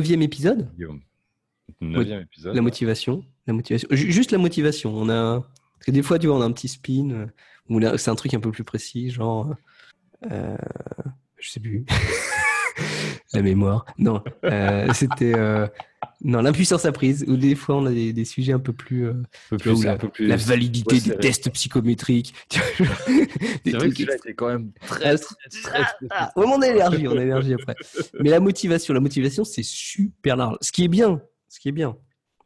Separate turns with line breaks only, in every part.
neuvième épisode.
Guillaume. Neuvième épisode.
La motivation. La motivation. Ju- Juste la motivation. On a... Parce que des fois, tu vois, on a un petit spin. euh, là, c'est un truc un peu plus précis, genre. euh, Je sais plus. la mémoire. Non. euh, C'était. euh, Non, l'impuissance apprise. Ou des fois, on a des, des sujets un peu plus. euh,
Un peu
vois, la,
un peu plus.
la validité
Ouais,
des tests psychométriques.
C'est vrai que était quand même très, très, très, très-
ouais, mais on a l'énergie, on a l'énergie après. Mais la motivation, la motivation, c'est super large. Ce qui est bien, ce qui est bien.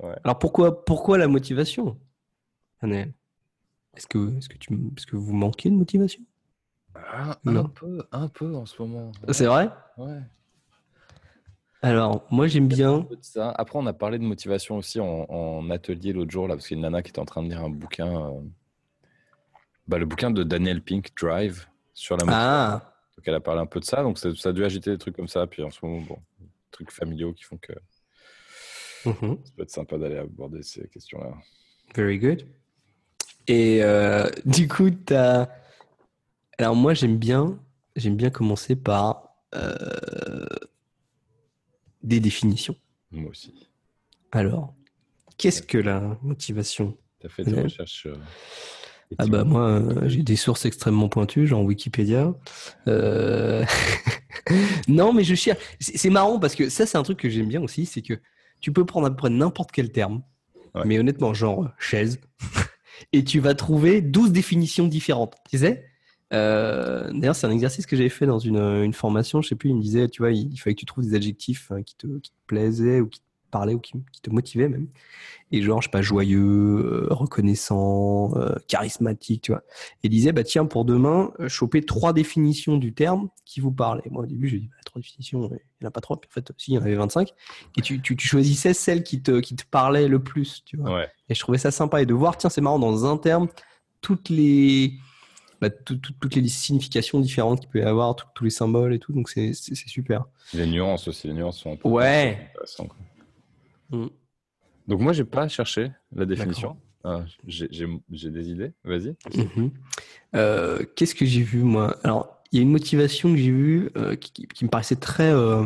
Ouais.
Alors pourquoi, pourquoi la motivation, Anaël Est-ce que, est-ce que tu, est-ce que vous manquez de motivation?
Un peu, un peu en ce moment.
C'est vrai?
Ouais.
Alors moi j'aime bien.
ça. Après, on a parlé de motivation aussi en, en atelier l'autre jour, là, parce qu'il y a une nana qui était en train de lire un bouquin, euh, bah, le bouquin de Daniel Pink, Drive, sur la motivation.
Ah,
Donc, elle a parlé un peu de ça, donc ça, ça a dû agiter des trucs comme ça. Puis en ce moment, bon, des trucs familiaux qui font que
mhm,
ça peut être sympa d'aller aborder ces questions-là.
very good. Et euh, du coup, t'as. Alors moi j'aime bien, j'aime bien commencer par euh, des définitions.
Moi aussi.
Alors, qu'est-ce que la motivation
Tu as fait
Ouais.
recherches euh,
Ah bah moi, euh, j'ai des sources extrêmement pointues, genre Wikipédia. Non, mais je cherche. C'est marrant parce que ça, c'est un truc que j'aime bien aussi, c'est que tu peux prendre à peu près n'importe quel terme,
Ouais.
mais honnêtement, genre chaise, et tu vas trouver 12 définitions différentes. Tu sais? Euh, D'ailleurs, c'est un exercice que j'avais fait dans une, une formation. Je sais plus, il me disait, tu vois, il, il fallait que tu trouves des adjectifs hein, qui, te, qui te plaisaient ou qui te parlaient ou qui, qui te motivaient même. Et genre, je sais pas, joyeux, euh, reconnaissant, euh, charismatique, tu vois. Et il disait, bah tiens, pour demain, euh, choper trois définitions du terme qui vous parlent. Et moi, au début, j'ai dit, bah, trois définitions, il n'y en a pas trois. Puis en fait, si, il y en avait 25. Et tu, tu, tu choisissais celle qui te, qui te parlait le plus, tu vois.
Ouais.
Et je trouvais ça sympa. Et de voir, tiens, c'est marrant, dans un terme, toutes les, bah, tout- tout- toutes les significations différentes qu'il peut y avoir, tout- tous les symboles et tout. Donc, c'est super.
Les nuances aussi, les nuances sont un peu
Ouais.
intéressantes, quoi.
Mm.
Donc moi, j'ai pas cherché la définition. Ah, j'ai des idées. Vas-y.
Mhm. Euh, Qu'est-ce que j'ai vu moi? Alors, il y a une motivation que j'ai vue euh, qui, qui- qui me paraissait très, euh,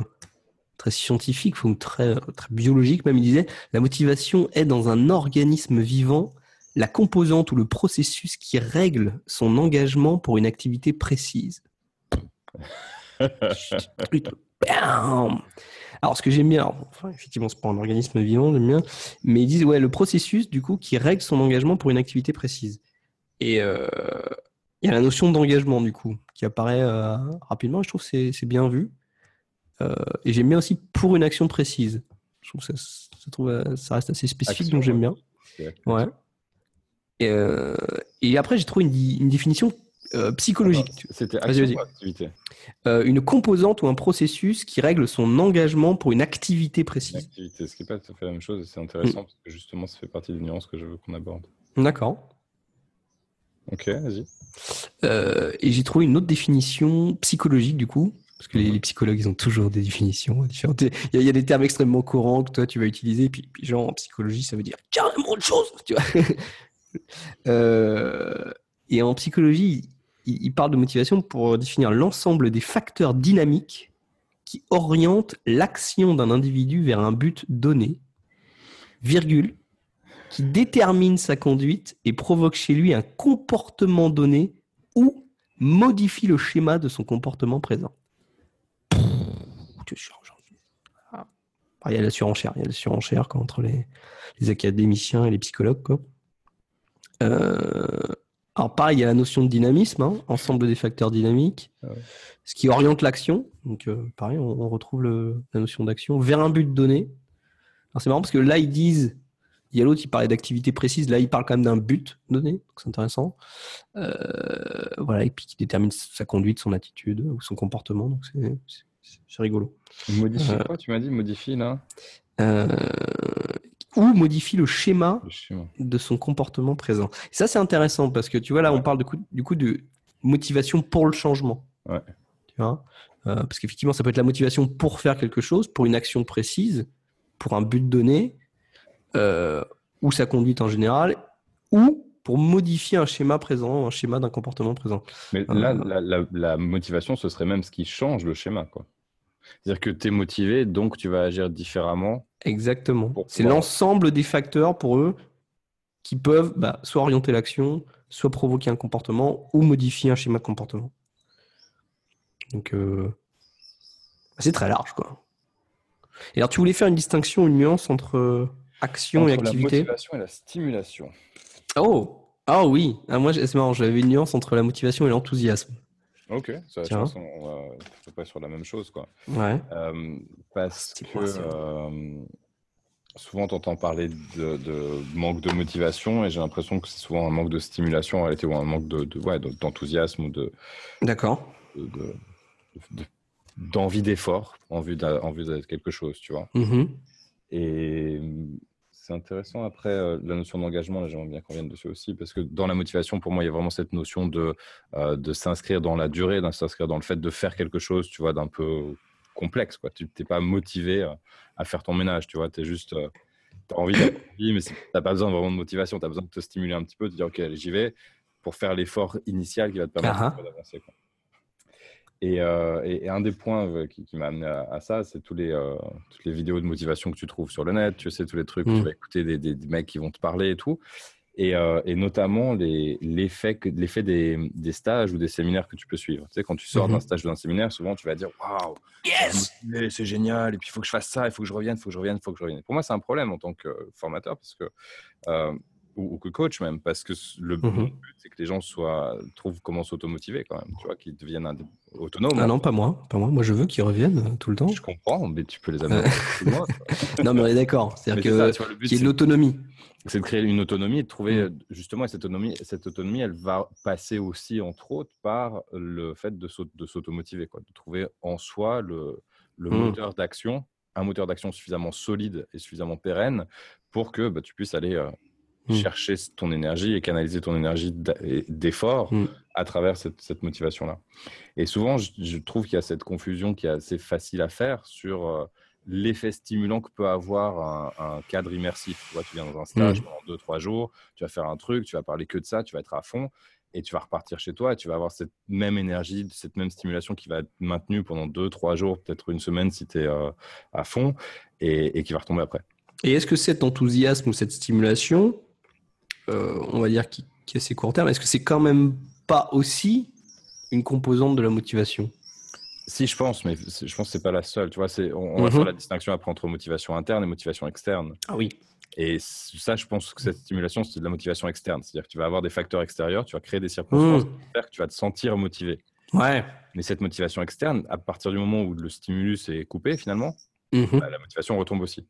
très scientifique, ou très, très biologique. Même il disait la motivation est dans un organisme vivant la composante ou le processus qui règle son engagement pour une activité précise. Bam alors, ce que j'aime bien, alors, enfin, effectivement, c'est pas un organisme vivant, j'aime bien, mais ils disent, ouais, le processus, du coup, qui règle son engagement pour une activité précise. Et euh, il y a la notion d'engagement, du coup, qui apparaît euh, rapidement, je trouve que c'est- bien vu. Euh, et j'aime bien aussi pour une action précise. Je trouve que ça, ça, trouve, ça reste assez spécifique,
Action,
donc j'aime bien. Ouais. Et, euh, et après, j'ai trouvé une, une définition euh, psychologique.
C'était
vas-y.
ou activité
Euh, une composante ou un processus qui règle son engagement pour une activité
Une
précise.
activité, ce qui n'est pas tout à fait la même chose. C'est
Mm.
intéressant parce que justement, ça fait partie des nuances que je veux qu'on aborde.
D'accord.
Ok, vas-y.
Euh, et j'ai trouvé une autre définition psychologique du coup, parce que les, les psychologues ils ont toujours des définitions différentes. Il y, a, il y a des termes extrêmement courants que toi tu vas utiliser, puis, puis genre en psychologie ça veut dire carrément autre chose, tu vois. Euh, et en psychologie, il, il parle de motivation pour définir l'ensemble des facteurs dynamiques qui orientent l'action d'un individu vers un but donné, virgule, qui détermine sa conduite et provoque chez lui un comportement donné ou modifie le schéma de son comportement présent. Ah. Ah, Il y a la surenchère, il y a la surenchère quoi, entre les, les académiciens et les psychologues. Quoi. Euh, alors pareil, il y a la notion de dynamisme, hein, ensemble des facteurs dynamiques,
Ah ouais.
ce qui oriente l'action. Donc euh, pareil, on, on retrouve le- la notion d'action vers un but donné. Alors c'est marrant parce que là ils disent, il y a l'autre qui parlait d'activité précise, là il parle quand même d'un but donné, donc c'est intéressant. Euh, voilà, et puis qui détermine sa conduite, son attitude ou son comportement, donc c'est- rigolo.
Modifie
Euh,
quoi Tu m'as dit? Modifie là
Euh, ou modifie le schéma
Le schéma.
de son comportement présent. Et ça, c'est intéressant parce que tu vois, là, on parle de coup- du coup de motivation pour le changement.
Ouais.
Tu vois Euh, parce qu'effectivement, ça peut être la motivation pour faire quelque chose, pour une action précise, pour un but donné, euh, ou sa conduite en général, ou pour modifier un schéma présent, un schéma d'un comportement présent.
Mais
Euh,
là, la, la- la motivation, ce serait même ce qui change le schéma. Quoi. C'est-à-dire que tu es motivé, donc tu vas agir différemment.
Exactement. C'est l'ensemble des facteurs pour eux qui peuvent bah, soit orienter l'action, soit provoquer un comportement ou modifier un schéma de comportement. Donc, euh, c'est très large, quoi. Et alors, tu voulais faire une distinction, une nuance entre euh, action et activité
La motivation et la stimulation.
Oh, ah oui. Ah, moi, c'est marrant, j'avais une nuance entre la motivation et l'enthousiasme.
Ok, ça, je pense on va sur la même chose, quoi.
Ouais.
Euh, parce que souvent, tu entends parler de, manque de motivation et j'ai l'impression que c'est souvent un manque de stimulation en réalité ou un manque d'enthousiasme de, ou de.
D'accord.
D'envie d'effort, en vue d'être quelque chose, tu vois.
Mm-hmm.
Et c'est intéressant après euh, la notion d'engagement, j'aimerais bien qu'on vienne dessus aussi, parce que dans la motivation, pour moi, il y a vraiment cette notion de, euh, de s'inscrire dans la durée, de s'inscrire dans le fait de faire quelque chose, tu vois, d'un peu complexe. Quoi. Tu n'es pas motivé euh, à faire ton ménage, tu vois. Tu es juste. Euh, tu as envie, mais tu n'as pas besoin vraiment de motivation. Tu as besoin de te stimuler un petit peu, de dire, OK, j'y vais pour faire l'effort initial qui va te permettre uh-huh. d'avancer. Euh, et, un des points qui, m'a amené à, ça, c'est tous les, toutes les vidéos de motivation que tu trouves sur le net. Tu sais, tous les trucs où tu mm. vas écouter des, des, mecs qui vont te parler et tout. Euh, et, notamment l'effet des, des, stages ou des séminaires que tu peux suivre. Tu sais, quand tu sors d'un mhm. stage ou d'un séminaire, souvent tu vas dire Waouh, c'est génial, et puis il faut que je fasse ça, il faut que je revienne, il faut que je revienne, il faut que je revienne. Pour moi, c'est un problème en tant que formateur parce que, euh, ou, que coach même, parce que le mhm. but, c'est que les gens soient, trouvent comment s'automotiver quand même, tu vois, qu'ils deviennent autonomes.
Ah non, pas moi, pas moi. Moi, je veux qu'ils reviennent euh, tout le temps.
Je comprends, mais tu peux les amener.
non, mais on est d'accord. C'est-à-dire qu'il y ait de l'autonomie
c'est de créer une autonomie et de trouver mmh. justement cette autonomie. Cette autonomie, elle va passer aussi, entre autres, par le fait de s'automotiver, quoi, de trouver en soi le, le mmh. moteur d'action, un moteur d'action suffisamment solide et suffisamment pérenne pour que bah, tu puisses aller euh, mmh. chercher ton énergie et canaliser ton énergie d'effort à travers cette, cette motivation-là. Et souvent, je, trouve qu'il y a cette confusion qui est assez facile à faire sur euh, l'effet stimulant que peut avoir un, cadre immersif. Tu, vois, tu viens dans un stage mmh. pendant deux, trois jours, tu vas faire un truc, tu vas parler que de ça, tu vas être à fond et tu vas repartir chez toi et tu vas avoir cette même énergie, cette même stimulation qui va être maintenue pendant deux, trois jours, peut-être une semaine si tu es euh, à fond et, qui va retomber après.
Et est-ce que cet enthousiasme ou cette stimulation, euh, on va dire qui, qui est assez court terme, est-ce que c'est quand même pas aussi une composante de la motivation?
Si, je pense, mais je pense que c'est pas la seule. Tu vois, c'est, on, va faire mhm. la distinction après entre motivation interne et motivation externe.
Ah oui.
Et ça, je pense que cette stimulation, c'est de la motivation externe. C'est-à-dire que tu vas avoir des facteurs extérieurs, tu vas créer des circonstances mhm. qui faire que tu vas te sentir motivé.
Ouais.
Mais cette motivation externe, à partir du moment où le stimulus est coupé, finalement,
mhm.
bah, la motivation retombe aussi.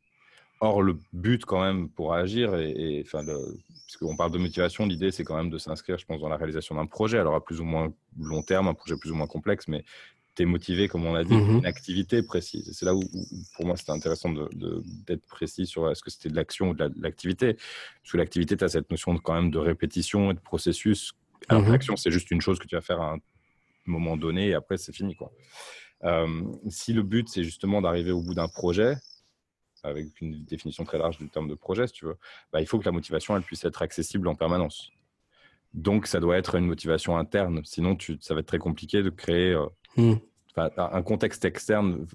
Or, le but, quand même, pour agir, et, enfin, puisqu'on parle de motivation, l'idée, c'est quand même de s'inscrire, je pense, dans la réalisation d'un projet, alors à plus ou moins long terme, un projet plus ou moins complexe, mais motivé, comme on l'a dit, mhm. une activité précise. c'est là où, pour moi, c'était intéressant d'être précis sur est-ce que c'était de l'action ou de l'activité. Parce que l'activité, tu as cette notion de, quand même de répétition et de processus. Alors mhm. l'action, c'est juste une chose que tu vas faire à un moment donné et après, c'est fini. Quoi. Euh, si le but, c'est justement d'arriver au bout d'un projet, avec une définition très large du terme de projet, si tu veux, bah, il faut que la motivation, elle puisse être accessible en permanence. Donc, ça doit être une motivation interne. Sinon, tu, ça va être très compliqué de créer euh, hmm un contexte externe,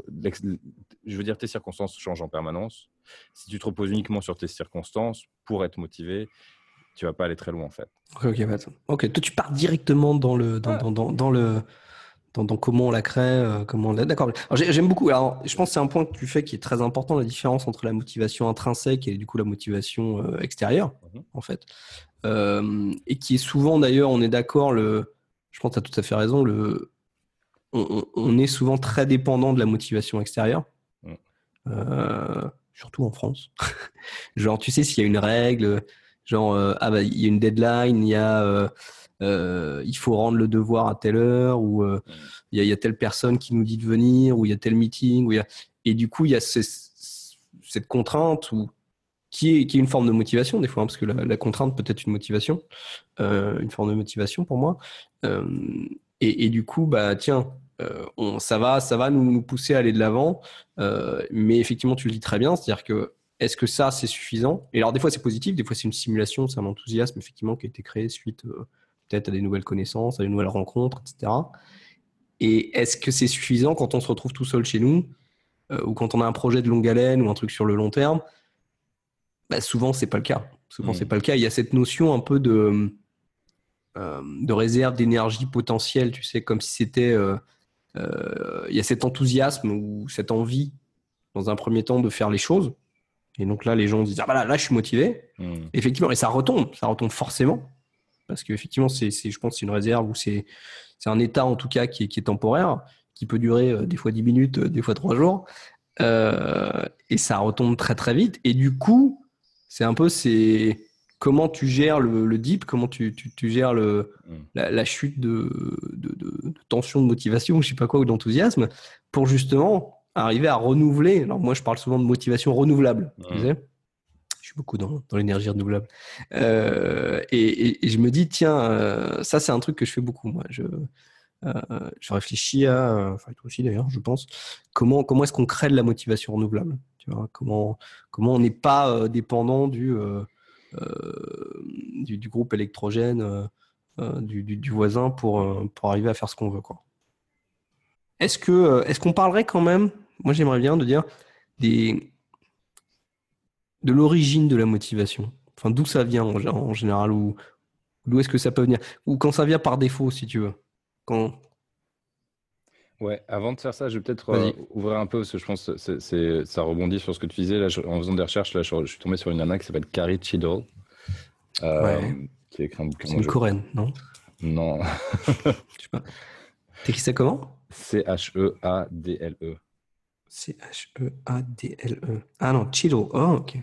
je veux dire, tes circonstances changent en permanence. Si tu te reposes uniquement sur tes circonstances pour être motivé, tu vas pas aller très loin en fait.
Ok, ok. Toi, tu pars directement dans le dans, dans, dans, le dans, comment on la crée, euh, comment on D'accord. J'aime beaucoup. Alors, je pense que c'est un point que tu fais qui est très important, la différence entre la motivation intrinsèque et du coup la motivation euh, extérieure, mhm. en fait, euh, et qui est souvent d'ailleurs, on est d'accord, le. Je pense que tu as tout à fait raison. Le, on, est souvent très dépendant de la motivation extérieure, mm. euh, surtout en France. genre, tu sais, s'il y a une règle, genre, ah bah, il y a une deadline, il y a, euh, il faut rendre le devoir à telle heure, ou mm. il y, a telle personne qui nous dit de venir, ou il y a tel meeting, et du coup, il y a cette contrainte ou qui est, qui est une forme de motivation des fois, hein, parce que la, contrainte peut être une motivation, une forme de motivation pour moi. Et, et, du coup, bah tiens, euh, on, ça va, ça va nous, pousser à aller de l'avant. Euh, mais effectivement, tu le dis très bien, c'est-à-dire que est-ce que ça c'est suffisant? Et alors des fois c'est positif, des fois c'est une simulation, c'est un enthousiasme effectivement qui a été créé suite euh, peut-être à des nouvelles connaissances, à des nouvelles rencontres, etc. Et est-ce que c'est suffisant quand on se retrouve tout seul chez nous ou quand on a un projet de longue haleine ou un truc sur le long terme? Bah, Souvent, c'est pas le cas. Souvent, mmh. c'est pas le cas. Il y a cette notion un peu de, de réserve d'énergie potentielle, tu sais, comme si c'était. il y a cet enthousiasme ou cette envie, dans un premier temps, de faire les choses. Et donc là, les gens disent Ah bah là, là je suis motivé. Mmh. Effectivement, et ça retombe, ça retombe forcément. Parce qu'effectivement, c'est, je pense c'est une réserve ou c'est, un état en tout cas qui est, qui est temporaire, qui peut durer euh, des fois 10 minutes, euh, des fois 3 jours. Euh, et ça retombe très très vite. Et du coup, c'est un peu c'est comment tu gères le, le dip, comment tu, tu, tu gères le, mmh. la, chute de, de, de, tension, de motivation, je sais pas quoi, ou d'enthousiasme, pour justement arriver à renouveler. Alors moi, je parle souvent de motivation renouvelable. Tu sais je suis beaucoup dans, l'énergie renouvelable. Euh, et, je me dis, tiens, euh, ça, c'est un truc que je fais beaucoup, moi. Je, euh, je réfléchis à, enfin, toi aussi d'ailleurs, je pense, comment, comment est-ce qu'on crée de la motivation renouvelable tu vois, comment, comment on n'est pas dépendant du, du, du, groupe électrogène du, du, voisin pour, pour arriver à faire ce qu'on veut. Quoi. Est-ce, que, est-ce qu'on parlerait quand même, moi j'aimerais bien de dire, des, de l'origine de la motivation Enfin, d'où ça vient en, général ou d'où est-ce que ça peut venir? Ou quand ça vient par défaut, si tu veux. Quand...
Ouais, avant de faire ça, je vais peut-être euh, ouvrir un peu parce que je pense que ça rebondit sur ce que tu disais. Là, en faisant des recherches, là, je, suis tombé sur une nana qui s'appelle Carrie Cheadle,
euh, qui a écrit un bouquin. C'est une coréenne, non?
Non.
je sais pas. T'écris ça comment?
C-H-E-A-D-L-E.
C-H-E-A-D-L-E. Ah non, Cheadle. Oh, ok.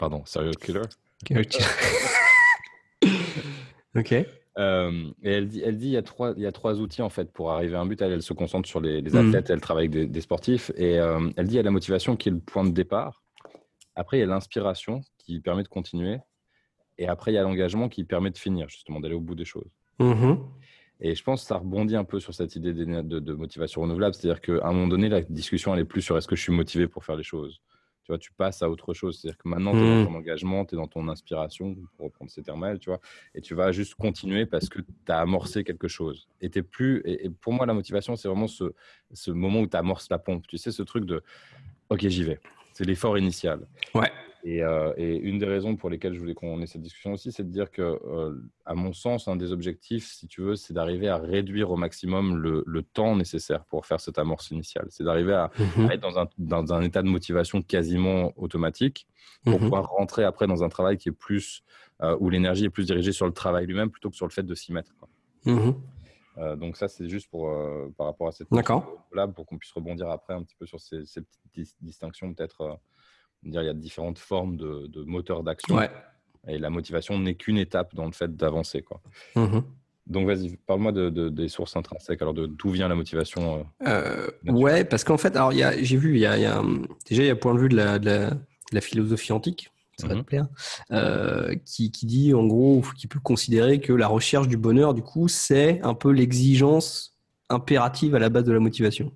Pardon, serial killer?
ok.
Euh, et elle dit, elle dit, il y a trois, il y a trois outils en fait pour arriver à un but. Elle, elle se concentre sur les, hmm. athlètes, elle travaille avec des, sportifs et euh, elle dit, il y a la motivation qui est le point de départ. Après, il y a l'inspiration qui permet de continuer. Et après, il y a l'engagement qui permet de finir, justement, d'aller au bout des choses.
Mm-hmm.
Et je pense que ça rebondit un peu sur cette idée de, de motivation renouvelable. C'est-à-dire qu'à un moment donné, la discussion, elle est plus sur est-ce que je suis motivé pour faire les choses tu vois, tu passes à autre chose. C'est-à-dire que maintenant, tu es dans mmh. ton engagement, tu es dans ton inspiration, pour reprendre ces termes-là, tu vois, et tu vas juste continuer parce que tu as amorcé quelque chose. Et t'es plus. Et, pour moi, la motivation, c'est vraiment ce, ce moment où tu amorces la pompe. Tu sais, ce truc de OK, j'y vais. C'est l'effort initial.
Ouais.
Euh, et, une des raisons pour lesquelles je voulais qu'on ait cette discussion aussi, c'est de dire que, euh, à mon sens, un des objectifs, si tu veux, c'est d'arriver à réduire au maximum le, temps nécessaire pour faire cette amorce initiale. C'est d'arriver à, mhm. être dans un, dans un, état de motivation quasiment automatique pour mhm. pouvoir rentrer après dans un travail qui est plus, euh, où l'énergie est plus dirigée sur le travail lui-même plutôt que sur le fait de s'y mettre.
Mhm.
donc ça, c'est juste pour, par rapport à cette
là
pour qu'on puisse rebondir après un petit peu sur ces, ces petites distinctions peut-être il y a différentes formes de, de moteurs d'action. Et la motivation n'est qu'une étape dans le fait d'avancer. Quoi.
Mm-hmm.
Donc vas-y, parle-moi de, des sources intrinsèques, alors de d'où vient la motivation
euh, euh Ouais, parce qu'en fait, alors j'ai vu, il y a, y a, déjà il y a point de vue de la, de la, philosophie antique, ça va te mm-hmm. plaire, euh, qui, qui, dit en gros, qui peut considérer que la recherche du bonheur, du coup, c'est un peu l'exigence impérative à la base de la motivation.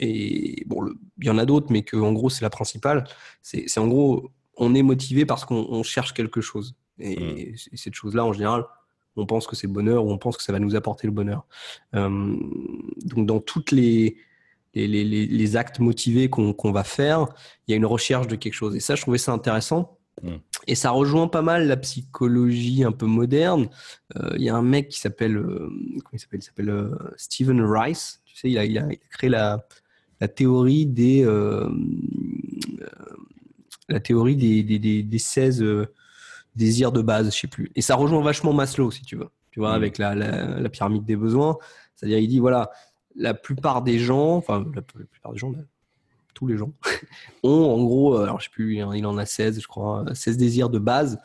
Euh, et bon, il y en a d'autres, mais que en gros c'est la principale. C'est en gros, on est motivé parce qu'on cherche quelque chose. Et, mm. cette chose-là, en général, on pense que c'est le bonheur ou on pense que ça va nous apporter le bonheur. Euh, donc dans toutes les les, les, les actes motivés qu'on va faire, il y a une recherche de quelque chose. Et ça, je trouvais ça intéressant. Mm. Et ça rejoint pas mal la psychologie un peu moderne. Euh, il y a un mec qui s'appelle, euh, comment il s'appelle? S'appelle Stephen Rice. Tu sais, il a, il a créé la, la théorie des, euh, la théorie des, des, des, 16 euh, désirs de base, je sais plus. Et ça rejoint vachement Maslow, si tu veux, tu vois, mm. avec la, la, pyramide des besoins. C'est-à-dire, il dit, voilà, la plupart des gens, enfin, la, plupart des gens, tous les gens, ont en gros, euh, alors je sais plus, il en a 16, je crois, 16 désirs de base.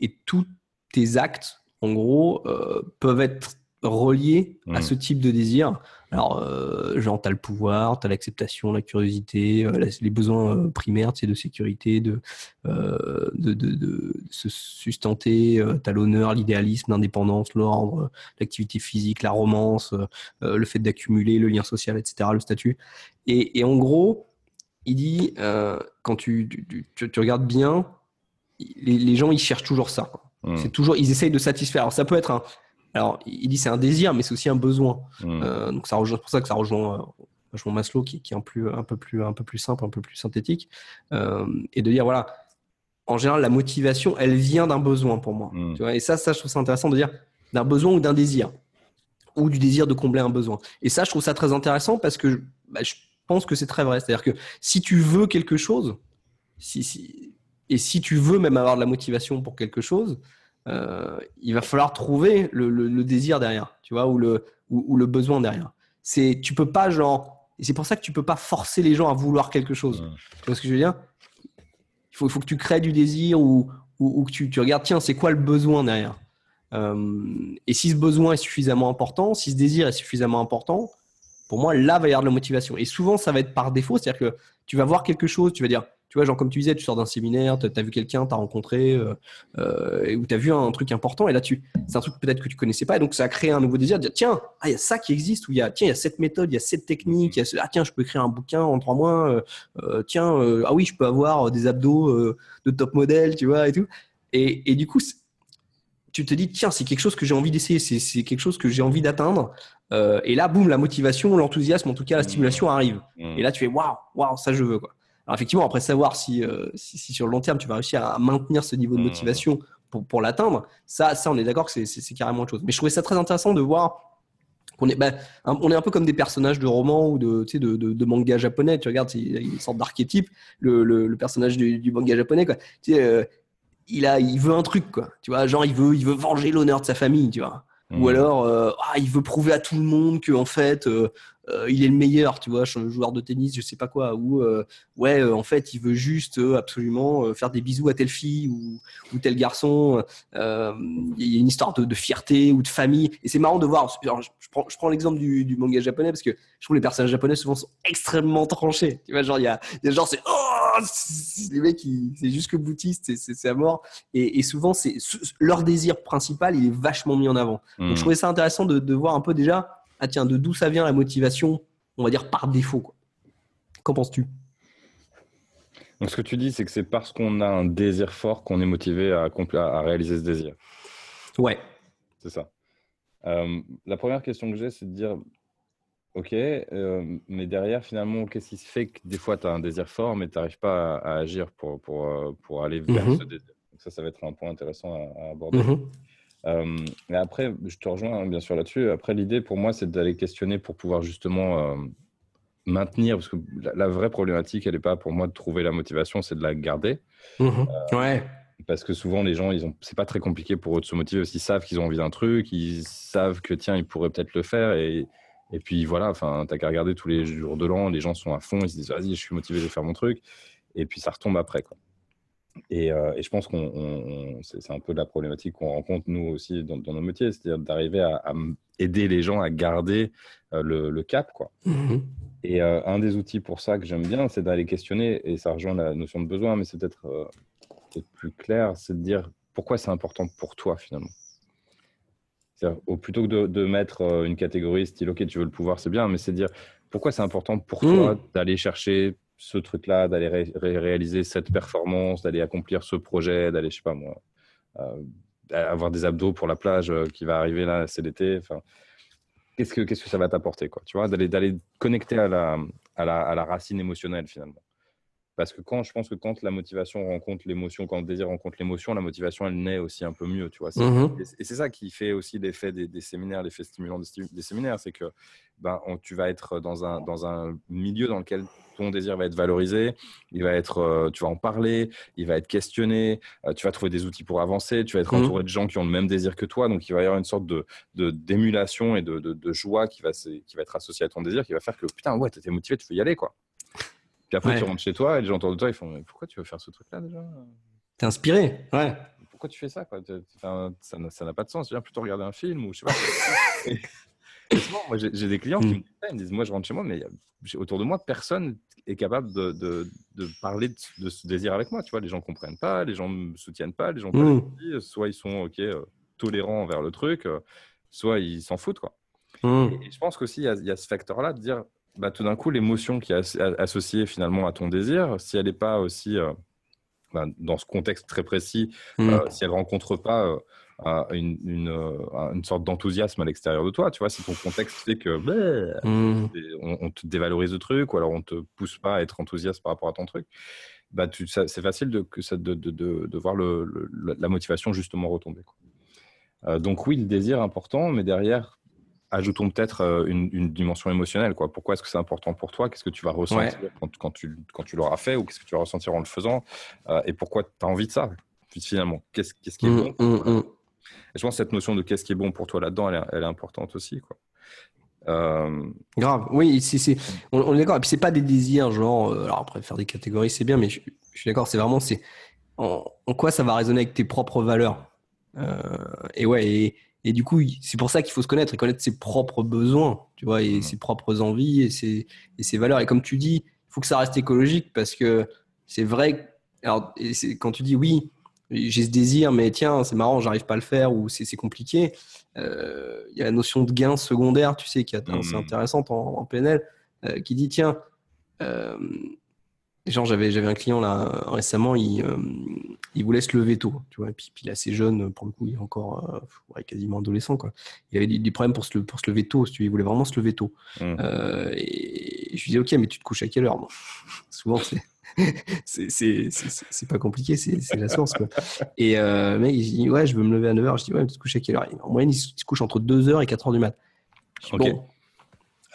et tous tes actes, en gros, peuvent être reliés à mm. ce type de désir. Alors, euh, genre, tu as le pouvoir, tu as l'acceptation, la curiosité, euh, les besoins euh, primaires de sécurité, de, de, de, de, se sustenter, tu as l'honneur, l'idéalisme, l'indépendance, l'ordre, l'activité physique, la romance, le fait d'accumuler, le lien social, etc., le statut. Et, et en gros, il dit, quand tu, tu, tu, regardes bien, les, les, gens, ils cherchent toujours ça. Mmh. C'est toujours, ils essayent de satisfaire. Alors, ça peut être un alors il dit c'est un désir, mais c'est aussi un besoin.
Mm.
Euh, donc ça rejoint, c'est pour ça que ça rejoint, euh, rejoint Maslow qui, qui est un, plus, un, peu plus, un peu plus simple, un peu plus synthétique. Euh, et de dire, voilà, en général, la motivation, elle vient d'un besoin pour moi.
Mm.
Tu vois et ça, ça, je trouve ça intéressant de dire d'un besoin ou d'un désir. Ou du désir de combler un besoin. Et ça, je trouve ça très intéressant parce que bah, je pense que c'est très vrai. C'est-à-dire que si tu veux quelque chose, si, si, et si tu veux même avoir de la motivation pour quelque chose, euh, il va falloir trouver le, le- le désir derrière, tu vois, ou le, ou, ou le besoin derrière. C'est, tu peux pas genre, et c'est pour ça que tu peux pas forcer les gens à vouloir quelque chose. Tu vois ce que je veux dire? Il faut, que tu crées du désir ou, ou, ou que tu, tu regardes, tiens, c'est quoi le besoin derrière? Euh, Et si ce besoin est suffisamment important, si ce désir est suffisamment important, pour moi, là, va y avoir de la motivation. Et souvent, ça va être par défaut, c'est-à-dire que tu vas voir quelque chose, tu vas dire, tu vois, genre comme tu disais, tu sors d'un séminaire, tu as vu quelqu'un, tu as rencontré, euh, euh, ou tu as vu un, truc important, et là, tu, c'est un truc peut-être que tu connaissais pas, et donc ça a créé un nouveau désir de dire, tiens, ah, il y a ça qui existe, ou il y a, tiens, il y a cette méthode, il y a cette technique, y a ce- ah, tiens, je peux écrire un bouquin en trois mois, euh, euh, tiens, euh, ah oui, je peux avoir des abdos de top modèle, tu vois, et tout. Et, et du coup, tu te dis, tiens, c'est quelque chose que j'ai envie d'essayer, c'est, quelque chose que j'ai envie d'atteindre. Et là, boum, la motivation, l'enthousiasme, en tout cas, la stimulation arrive.
Mm.
Et là, tu fais waouh, waouh, ça je veux quoi. Alors effectivement, après savoir si, euh, si, si sur le long terme tu vas réussir à maintenir ce niveau de
Mhm.
motivation pour, pour l'atteindre, ça, ça on est d'accord que c'est- carrément autre chose. Mais je trouvais ça très intéressant de voir qu'on est, bah, un- on est un peu comme des personnages de romans ou de, tu sais, de, de, de manga japonais. Tu regardes, il y a une sorte d'archétype, le, le, le personnage du, du manga japonais quoi. Tu sais, euh, il a, il veut un truc quoi. Tu vois, genre il veut, il veut venger l'honneur de sa famille, tu vois. Ou alors, euh, ah, il veut prouver à tout le monde que en fait, euh, euh, il est le meilleur, tu vois, joueur de tennis, je sais pas quoi. Ou euh, ouais, euh, en fait, il veut juste euh, absolument euh, faire des bisous à telle fille ou, ou tel garçon. Euh, Il y a une histoire de, de fierté ou de famille. Et c'est marrant de voir. alors, je, prends, je prends l'exemple du, du manga japonais parce que je trouve les personnages japonais souvent sont extrêmement tranchés. Tu vois, genre il y a, y a genre c'est oh, les mecs, c'est jusque boutiste, c'est- à mort. Et, et souvent, c'est ce- leur désir principal, il est vachement mis en avant. Donc, je trouvais ça intéressant de, de voir un peu déjà, ah tiens, de d'où ça vient la motivation, on va dire par défaut. quoi. Qu'en penses-tu?
Donc, ce que tu dis, c'est que c'est parce qu'on a un désir fort qu'on est motivé à, à réaliser ce désir.
Ouais.
C'est ça. Euh, la première question que j'ai, c'est de dire, OK, euh, mais derrière, finalement, qu'est-ce qui se fait que des fois, tu as un désir fort, mais tu n'arrives pas à, à agir pour, pour, euh, pour aller vers
Mhm.
ce désir? Donc ça, ça va être un point intéressant à, à aborder.
Mhm.
Euh, mais après, je te rejoins hein, bien sûr là-dessus. Après, l'idée pour moi, c'est d'aller questionner pour pouvoir justement euh, maintenir, parce que la, la vraie problématique, elle n'est pas pour moi de trouver la motivation, c'est de la garder.
Mhm. Ouais.
Parce que souvent, les gens, ils ont, c'est pas très compliqué pour eux de se motiver parce qu'ils savent qu'ils ont envie d'un truc, ils savent que tiens, ils pourraient peut-être le faire et, et puis voilà, enfin, t'as qu'à regarder tous les jours de l'an, les gens sont à fond, ils se disent vas-y, je suis motivé, je vais faire mon truc, et puis ça retombe après quoi. Et, euh, et je pense qu'on, on- on- c'est, un peu la problématique qu'on rencontre nous aussi dans, dans nos métiers, c'est-à-dire d'arriver à, aider les gens à garder euh, le, le cap quoi.
Mhm.
Et euh, un des outils pour ça que j'aime bien, c'est d'aller questionner, et ça rejoint la notion de besoin, mais c'est peut-être plus clair, c'est de dire pourquoi c'est important pour toi finalement. Au, plutôt que de, de mettre une catégorie style, ok, tu veux le pouvoir, c'est bien, mais c'est dire pourquoi c'est important pour toi d'aller chercher ce truc-là, d'aller ré- ré- réaliser cette performance, d'aller accomplir ce projet, d'aller, je sais pas moi, euh, avoir des abdos pour la plage euh, qui va arriver là, c'est l'été. Enfin, qu'est-ce que qu'est-ce que ça va t'apporter quoi Tu vois, d'aller d'aller connecter à la, à la à la racine émotionnelle finalement. Parce que quand je pense que quand la motivation rencontre l'émotion, quand le désir rencontre l'émotion, la motivation elle naît aussi un peu mieux, tu vois.
Mhm.
et- c'est ça qui fait aussi l'effet des, des séminaires, l'effet stimulant des, séminaires, c'est que ben, on- tu vas être dans un, dans un milieu dans lequel ton désir va être valorisé, il va être, euh, tu vas en parler, il va être questionné, euh, tu vas trouver des outils pour avancer, tu vas être
Mhm.
entouré de gens qui ont le même désir que toi, donc il va y avoir une sorte de d'émulation et de, de, de joie qui va, qui va être associée à ton désir, qui va faire que putain, ouais, t'étais motivé, tu veux y aller, quoi. Puis après,
Ouais.
tu rentres chez toi et les gens autour de toi, ils font Mais pourquoi tu veux faire ce truc-là déjà?
T'es inspiré Ouais.
pourquoi tu fais ça quoi? Tu- enfin, Ça n'a pas de sens. Viens plutôt regarder un film ou je sais pas. et, et souvent, moi, j'ai des clients qui
Mm.
me disent ça, ils me disent Moi, je rentre chez moi, mais autour de moi, personne est capable de, de, de parler de, de ce désir avec moi. Tu vois, les gens comprennent pas, les gens me soutiennent pas, les gens
Mm.
pas soit ils sont ok euh, tolérants envers le truc, euh, soit ils s'en foutent quoi.
Mhm.
Et je pense qu'aussi, il y, y a ce facteur-là de dire, bah, tout d'un coup, l'émotion qui est associée finalement à ton désir, si elle n'est pas aussi, euh, bah, dans ce contexte très précis,
Mhm.
euh, si elle rencontre pas euh, une, une, sorte d'enthousiasme à l'extérieur de toi. Tu vois, si ton contexte fait que bah, mmh. on, te dévalorise le truc ou alors on te pousse pas à être enthousiaste par rapport à ton truc, bah, c'est facile de, de, de, de, voir le, la motivation justement retomber. Quoi. donc oui, le désir important, mais derrière, ajoutons peut-être euh, une, dimension émotionnelle. Quoi. Pourquoi est-ce que c'est important pour toi? Qu'est-ce que tu vas ressentir quand, tu, quand tu l'auras fait ou qu'est-ce que tu vas ressentir en le faisant? Euh, Et pourquoi tu as envie de ça finalement? Qu'est-ce qui est mmh, bon mmh, mmh. je pense que cette notion de qu'est-ce qui est bon pour toi là-dedans, elle, est importante aussi. Quoi.
Euh, Grave, oui, on, est d'accord. Et puis c'est pas des désirs, genre, alors après faire des catégories, c'est bien, mais je, suis d'accord, c'est vraiment, c'est en, quoi ça va résonner avec tes propres valeurs. et ouais, et, et du coup, c'est pour ça qu'il faut se connaître et connaître ses propres besoins, tu vois, et mmh. ses propres envies et ses, et ses valeurs. Et comme tu dis, il faut que ça reste écologique parce que c'est vrai. Alors, quand tu dis oui, j'ai ce désir, mais tiens, c'est marrant, j'arrive pas à le faire ou c'est compliqué. Euh, il y a la notion de gain secondaire, tu sais, qui est assez mmh. intéressante en, PNL, euh, qui dit tiens, euh, Genre, j'avais, j'avais un client là récemment, il, euh, il voulait se lever tôt, tu vois. Et puis, puis il est assez jeune, pour le coup, il est encore euh, quasiment adolescent, quoi. Il avait des, problèmes pour se, pour se lever tôt, si tu veux, il voulait vraiment se lever tôt. Mmh. Euh, et, je lui disais, ok, mais tu te couches à quelle heure? Souvent, c'est. c'est, pas compliqué, c'est, la source. Quoi. Et euh, mec, il dit Ouais, je veux me lever à 9h. Je dis Ouais, mais tu te couches à quelle heure? En moyenne, il se, couche entre 2h et 4h du mat. Bon,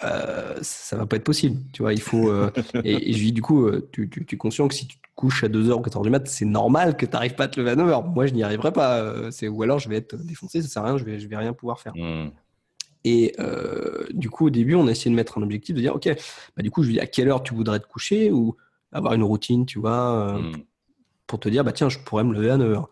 euh, ça va pas être possible. Tu vois, il faut. Euh, et, je dis du coup, euh, tu, tu, es conscient que si tu te couches à 2h ou 4h du mat, c'est normal que tu n'arrives pas à te lever à 9h. Moi, je n'y arriverai pas. C'est, ou alors, je vais être défoncé, ça sert à rien, je vais, je vais rien pouvoir faire. Hmm. Et du coup, au début, on a essayé de mettre un objectif, de dire, OK, bah, du coup, je lui dis à quelle heure tu voudrais te coucher ou avoir une routine, tu vois, hmm. pour te dire, bah tiens, je pourrais me lever à 9h.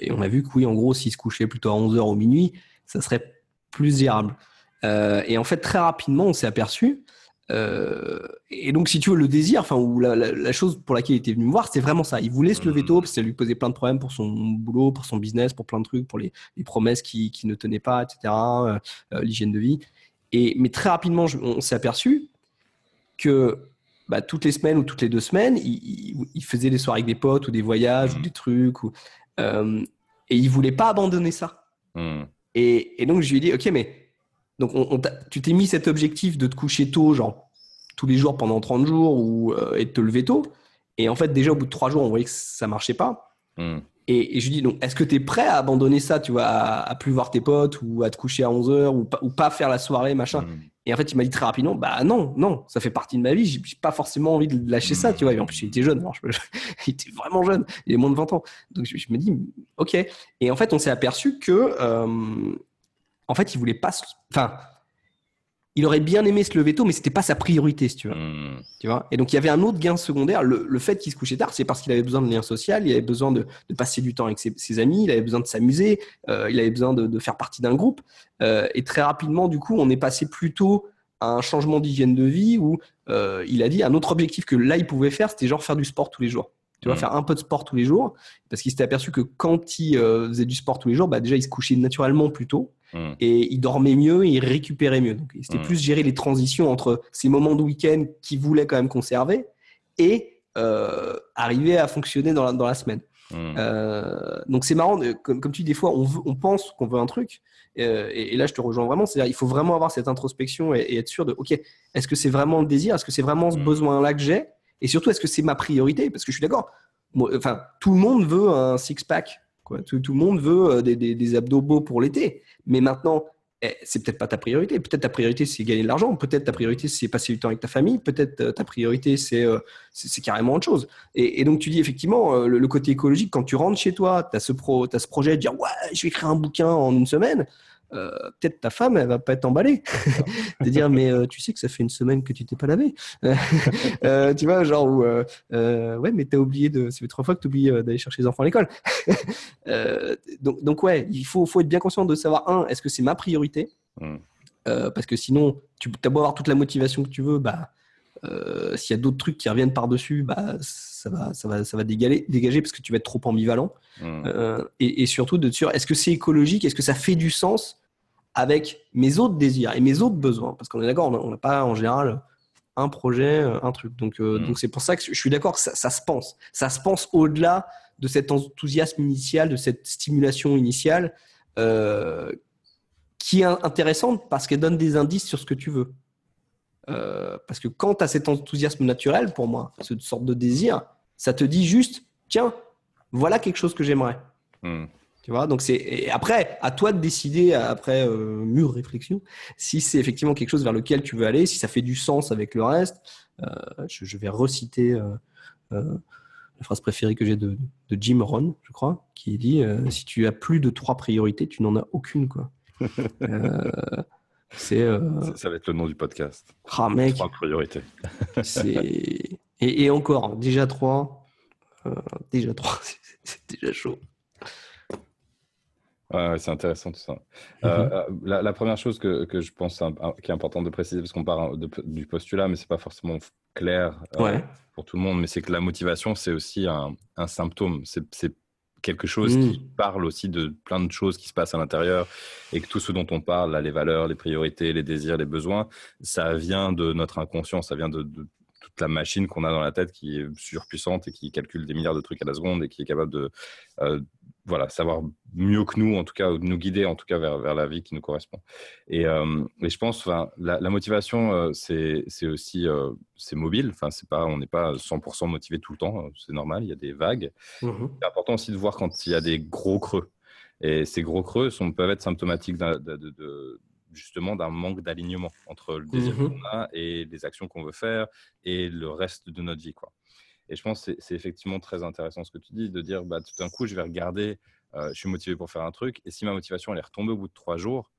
et on a vu que oui, en gros, s'il se couchait plutôt à 11h au minuit, ça serait plus gérable. Euh, et en fait, très rapidement, on s'est aperçu. Euh, et donc, si tu veux, le désir, enfin, ou la, chose pour laquelle il était venu me voir, c'était vraiment ça. Il voulait se lever tôt parce que ça lui posait plein de problèmes pour son boulot, pour son business, pour plein de trucs, pour les, promesses qui, qui, ne tenaient pas, etc., euh, l'hygiène de vie. Et, mais très rapidement, on s'est aperçu que bah, toutes les semaines ou toutes les deux semaines, il, faisait des soirées avec des potes ou des voyages ou mmh. des trucs. Ou, et il voulait pas abandonner ça. Mmh. Et, et, donc, je lui ai dit, OK, mais donc, tu t'es mis cet objectif de te coucher tôt, genre tous les jours pendant 30 jours ou, euh, et de te lever tôt. Et en fait, déjà au bout de 3 jours, on voyait que ça marchait pas. Hmm. Et, je lui dis, donc, est-ce que tu es prêt à abandonner ça, tu vois, à, plus voir tes potes ou à te coucher à 11 heures ou, pas, ou pas faire la soirée, machin hmm. Et en fait, il m'a dit très rapidement, bah non, non, ça fait partie de ma vie, j'ai pas forcément envie de lâcher ça, tu vois. Et en plus, il était jeune, il était vraiment jeune, il est moins de 20 ans. Donc, je, me dis, ok. Et en fait, on s'est aperçu que euh, en fait, il voulait pas. Enfin, il aurait bien aimé se lever tôt, mais c'était pas sa priorité, si tu veux. Hmm. Tu vois? Et donc, il y avait un autre gain secondaire. Le, fait qu'il se couchait tard, c'est parce qu'il avait besoin de lien social, il avait besoin de, passer du temps avec ses, amis, il avait besoin de s'amuser, euh, il avait besoin de, faire partie d'un groupe. Euh, et très rapidement, du coup, on est passé plutôt à un changement d'hygiène de vie où euh, il a dit un autre objectif que là, il pouvait faire, c'était genre faire du sport tous les jours. Tu vois, mm. faire un peu de sport tous les jours, parce qu'il s'était aperçu que quand il euh, faisait du sport tous les jours, bah déjà il se couchait naturellement plus tôt mm. et il dormait mieux et il récupérait mieux. Donc c'était mm. plus gérer les transitions entre ces moments de week-end qu'il voulait quand même conserver et euh, arriver à fonctionner dans la, dans la semaine. Euh, donc c'est marrant, comme, comme, tu dis, des fois on, on pense qu'on veut un truc, et, là je te rejoins vraiment, c'est-à-dire il faut vraiment avoir cette introspection et, et être sûr de, ok, est-ce que c'est vraiment le désir, est-ce que c'est vraiment ce besoin-là que j'ai? Et surtout, est-ce que c'est ma priorité? Parce que je suis d'accord. Enfin, tout le monde veut un six-pack. Tout, le monde veut euh, des, des, abdos beaux pour l'été. Mais maintenant, eh, c'est peut-être pas ta priorité. Peut-être ta priorité, c'est gagner de l'argent. Peut-être ta priorité, c'est passer du temps avec ta famille. Peut-être euh, ta priorité, euh, c'est carrément autre chose. Et, donc, tu dis effectivement, le, côté écologique, quand tu rentres chez toi, tu as, ce as ce projet de dire Ouais, je vais écrire un bouquin en une semaine. Euh, peut-être ta femme, elle va pas être emballée. de dire, mais euh, tu sais que ça fait une semaine que tu t'es pas lavé. Euh, tu vois, genre, où, ouais, mais t'as oublié de. Ça fait trois fois que tu oublies d'aller chercher les enfants à l'école. donc, donc, ouais, il faut, faut être bien conscient de savoir, un, est-ce que c'est ma priorité? Mm. Parce que sinon, tu as beau avoir toute la motivation que tu veux, bah. s'il y a d'autres trucs qui reviennent par-dessus, bah, ça va, ça va, ça va dégager, dégager parce que tu vas être trop ambivalent. Mm. et, et, surtout de sûr, est-ce que c'est écologique? Est-ce que ça fait du sens avec mes autres désirs et mes autres besoins? Parce qu'on est d'accord, on n'a pas en général un projet, euh, un truc. Donc, euh, mm. donc c'est pour ça que je suis d'accord que ça, se pense. Ça se pense au-delà de cet enthousiasme initial, de cette stimulation initiale, euh, qui est intéressante parce qu'elle donne des indices sur ce que tu veux. Euh, parce que quand tu as cet enthousiasme naturel, pour moi, cette sorte de désir, ça te dit juste, tiens, voilà quelque chose que j'aimerais. Hmm. Tu vois, donc c'est après à toi de décider après euh, mûre réflexion si c'est effectivement quelque chose vers lequel tu veux aller, si ça fait du sens avec le reste. Euh, je, vais reciter euh, la phrase préférée que j'ai de, de, Jim Rohn, je crois, qui dit si tu as plus de trois priorités, tu n'en as aucune quoi.
c'est ça va être le nom du podcast.
Ah mec.
Trois priorités.
Et, et, encore déjà trois, déjà trois, c'est déjà chaud.
Ouais, c'est intéressant tout ça. Euh, mhm. euh, la, première chose que, que je pense qui est importante de préciser, parce qu'on part du postulat, mais c'est pas forcément clair euh, pour tout le monde, mais c'est que la motivation, c'est aussi un, un symptôme. C'est quelque chose qui mm. parle aussi de plein de choses qui se passent à l'intérieur et que tout ce dont on parle, là, les valeurs, les priorités, les désirs, les besoins, ça vient de notre inconscient, ça vient de, la machine qu'on a dans la tête qui est surpuissante et qui calcule des milliards de trucs à la seconde et qui est capable de, voilà, savoir mieux que nous, en tout cas, nous guider en tout cas vers, vers la vie qui nous correspond. Et, euh, je pense, enfin, la, motivation, euh, c'est aussi, euh, c'est mobile. Enfin, c'est pas, on n'est pas 100% motivé tout le temps. Hein, c'est normal. Il y a des vagues. Mmh c'est important aussi de voir quand il y a des gros creux. Et ces gros creux sont, peuvent être symptomatiques de, justement d'un manque d'alignement entre le désir mmh qu'on a et les actions qu'on veut faire et le reste de notre vie, quoi. Et je pense que c'est effectivement très intéressant ce que tu dis, de dire bah, tout d'un coup, je vais regarder, euh, je suis motivé pour faire un truc, et si ma motivation elle est retombée au bout de trois jours,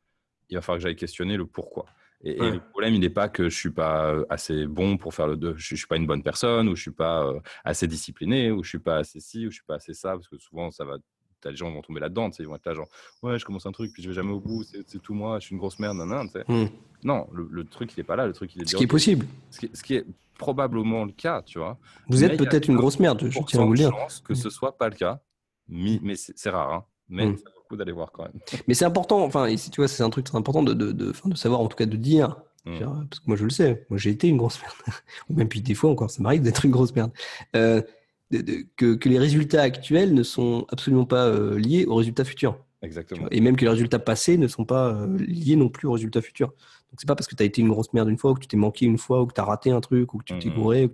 il va falloir que j'aille questionner le pourquoi. Et, le problème, il n'est pas que je suis pas euh, assez bon pour faire le deux, je, ne suis pas une bonne personne, ou je suis pas euh, assez discipliné, ou je suis pas assez ci, ou je suis pas assez ça, parce que souvent ça va as les gens vont tomber là-dedans, ils vont être là genre ouais je commence un truc puis je vais jamais au bout, c'est tout moi, je suis une grosse merde, nan, nan, mmh. Non, le, truc il est pas là, le truc il est.
Ce qui est possible.
Ce qui, est probablement le cas, tu vois.
Vous êtes peut-être une grosse merde, je tiens à vous le dire.
Chance que ce soit pas le cas, mais c'est rare, hein. mais mmh. ça vaut le coup d'aller voir quand même.
Mais c'est important, enfin, si tu vois, c'est un truc très important de, de, de, de, savoir, en tout cas de dire. Mmh. Parce que moi je le sais, moi j'ai été une grosse merde. Ou même puis des fois encore, ça m'arrive d'être une grosse merde. Euh, que, que, les résultats actuels ne sont absolument pas euh, liés aux résultats futurs.
Exactement.
Et même que les résultats passés ne sont pas euh, liés non plus aux résultats futurs. Donc c'est pas parce que tu as été une grosse merde une fois, ou que tu t'es manqué une fois, ou que tu as raté un truc, ou que tu t'es gouré,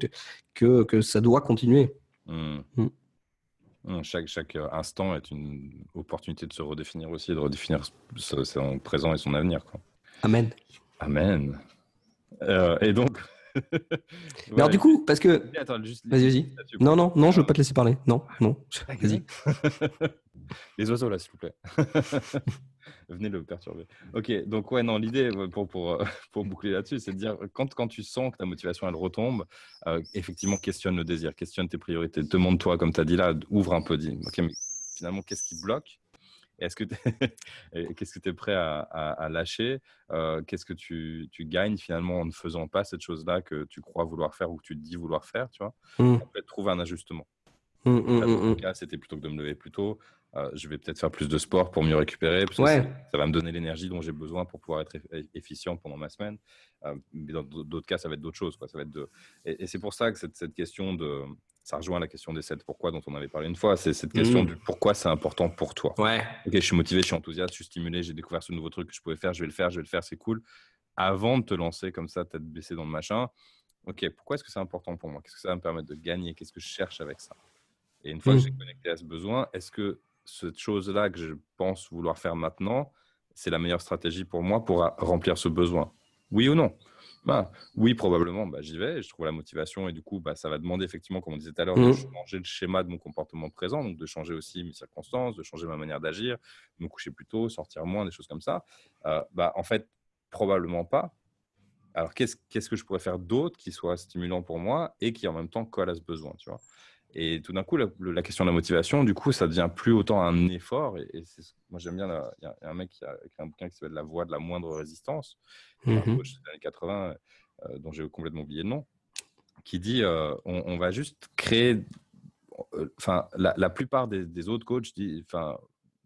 que, que, ça doit continuer.
Mmh. Mmh. Chaque, chaque euh, instant est une opportunité de se redéfinir aussi, de redéfinir son présent et son avenir. Quoi.
Amen.
Amen. et donc,
Mais alors, du coup, parce que. Vas-y, vas-y. Non, non, non, je veux pas te laisser parler. Non, non. Vas-y.
Les oiseaux, là, s'il vous plaît. Venez le perturber. Ok, donc, ouais, non, l'idée, pour, pour, euh, pour boucler là-dessus, c'est de dire quand, quand tu sens que ta motivation, elle retombe, euh, effectivement, questionne le désir, questionne tes priorités. Demande-toi, comme tu as dit là, ouvre un peu, dis, ok, mais finalement, qu'est-ce qui bloque est-ce que qu'est-ce que tu es prêt à, lâcher? Euh, Qu'est-ce que tu, gagnes finalement en ne faisant pas cette chose-là que tu crois vouloir faire ou que tu te dis vouloir faire, tu vois? Mmh. Après, trouver un ajustement. Mmh, cas, c'était plutôt que de me lever plus tôt. Euh, je vais peut-être faire plus de sport pour mieux récupérer, parce que ça, va me donner l'énergie dont j'ai besoin pour pouvoir être efficient pendant ma semaine. Euh, mais dans d'autres cas, ça va être d'autres choses. Quoi. Ça va être de... Et, c'est pour ça que cette, cette question de, ça rejoint la question des 7 pourquoi dont on avait parlé une fois. C'est cette question mm. du pourquoi c'est important pour toi.
Ouais.
Ok, je suis motivé, je suis enthousiaste, je suis stimulé, j'ai découvert ce nouveau truc que je pouvais faire, je vais le faire, je vais le faire, c'est cool. Avant de te lancer comme ça, tête baissée dans le machin, ok, pourquoi est-ce que c'est important pour moi? Qu'est-ce que ça va me permettre de gagner? Qu'est-ce que je cherche avec ça? Et une fois que mm. j'ai connecté à ce besoin, est-ce que cette chose-là que je pense vouloir faire maintenant, c'est la meilleure stratégie pour moi pour remplir ce besoin? Oui ou non? Bah, oui, probablement, bah, j'y vais, je trouve la motivation et du coup, bah, ça va demander effectivement, comme on disait tout à l'heure, de mmh. changer le schéma de mon comportement présent, donc de changer aussi mes circonstances, de changer ma manière d'agir, me coucher plus tôt, sortir moins, des choses comme ça. Euh, bah, en fait, probablement pas. Alors, qu'est-ce, qu'est-ce que je pourrais faire d'autre qui soit stimulant pour moi et qui en même temps colle à ce besoin, tu vois? Et tout d'un coup, la, question de la motivation, du coup, ça devient plus autant un effort. Et, moi, j'aime bien, il y, a un mec qui a écrit un bouquin qui s'appelle La voie de la moindre résistance, un coach des années 80, euh, dont j'ai complètement oublié le nom, qui dit euh, on, va juste créer. Euh, enfin, la, plupart des, autres coachs disent, enfin,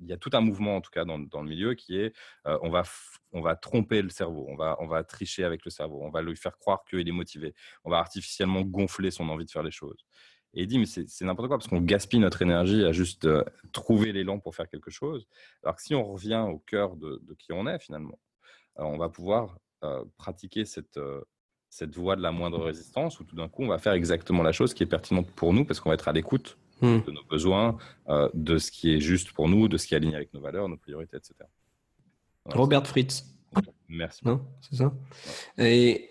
il y a tout un mouvement en tout cas dans, dans le milieu qui est on va on va tromper le cerveau, on va on va tricher avec le cerveau, on va lui faire croire qu'il est motivé, on va artificiellement gonfler son envie de faire les choses. Et il dit, mais c'est n'importe quoi parce qu'on gaspille notre énergie à juste euh, trouver l'élan pour faire quelque chose. Alors que si on revient au cœur de, qui on est finalement, euh, on va pouvoir euh, pratiquer cette, cette voie de la moindre résistance où tout d'un coup, on va faire exactement la chose qui est pertinente pour nous parce qu'on va être à l'écoute hmm. de nos besoins, de ce qui est juste pour nous, de ce qui est aligné avec nos valeurs, nos priorités, etc.
Robert Fritz.
Merci.
C'est ça. Et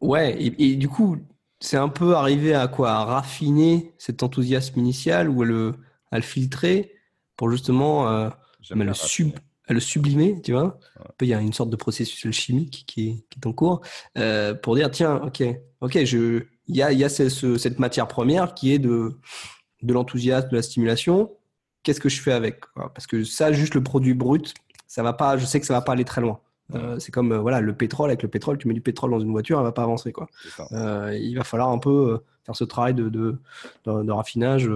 ouais, et, du coup, c'est un peu arrivé à quoi? À raffiner cet enthousiasme initial ou à le, à le filtrer pour justement euh, le, sub, le sublimer, tu vois? Il y a une sorte de processus chimique qui est, qui est en cours euh, pour dire tiens, ok, ok, je, il y a, y a cette matière première qui est de, de l'enthousiasme, de la stimulation. Qu'est-ce que je fais avec Parce que ça, juste le produit brut, ça va pas. Je sais que ça va pas aller très loin. Euh, c'est comme euh, voilà le pétrole. Avec le pétrole, tu mets du pétrole dans une voiture, elle va pas avancer quoi. Euh, il va falloir un peu faire ce travail de, de, de, raffinage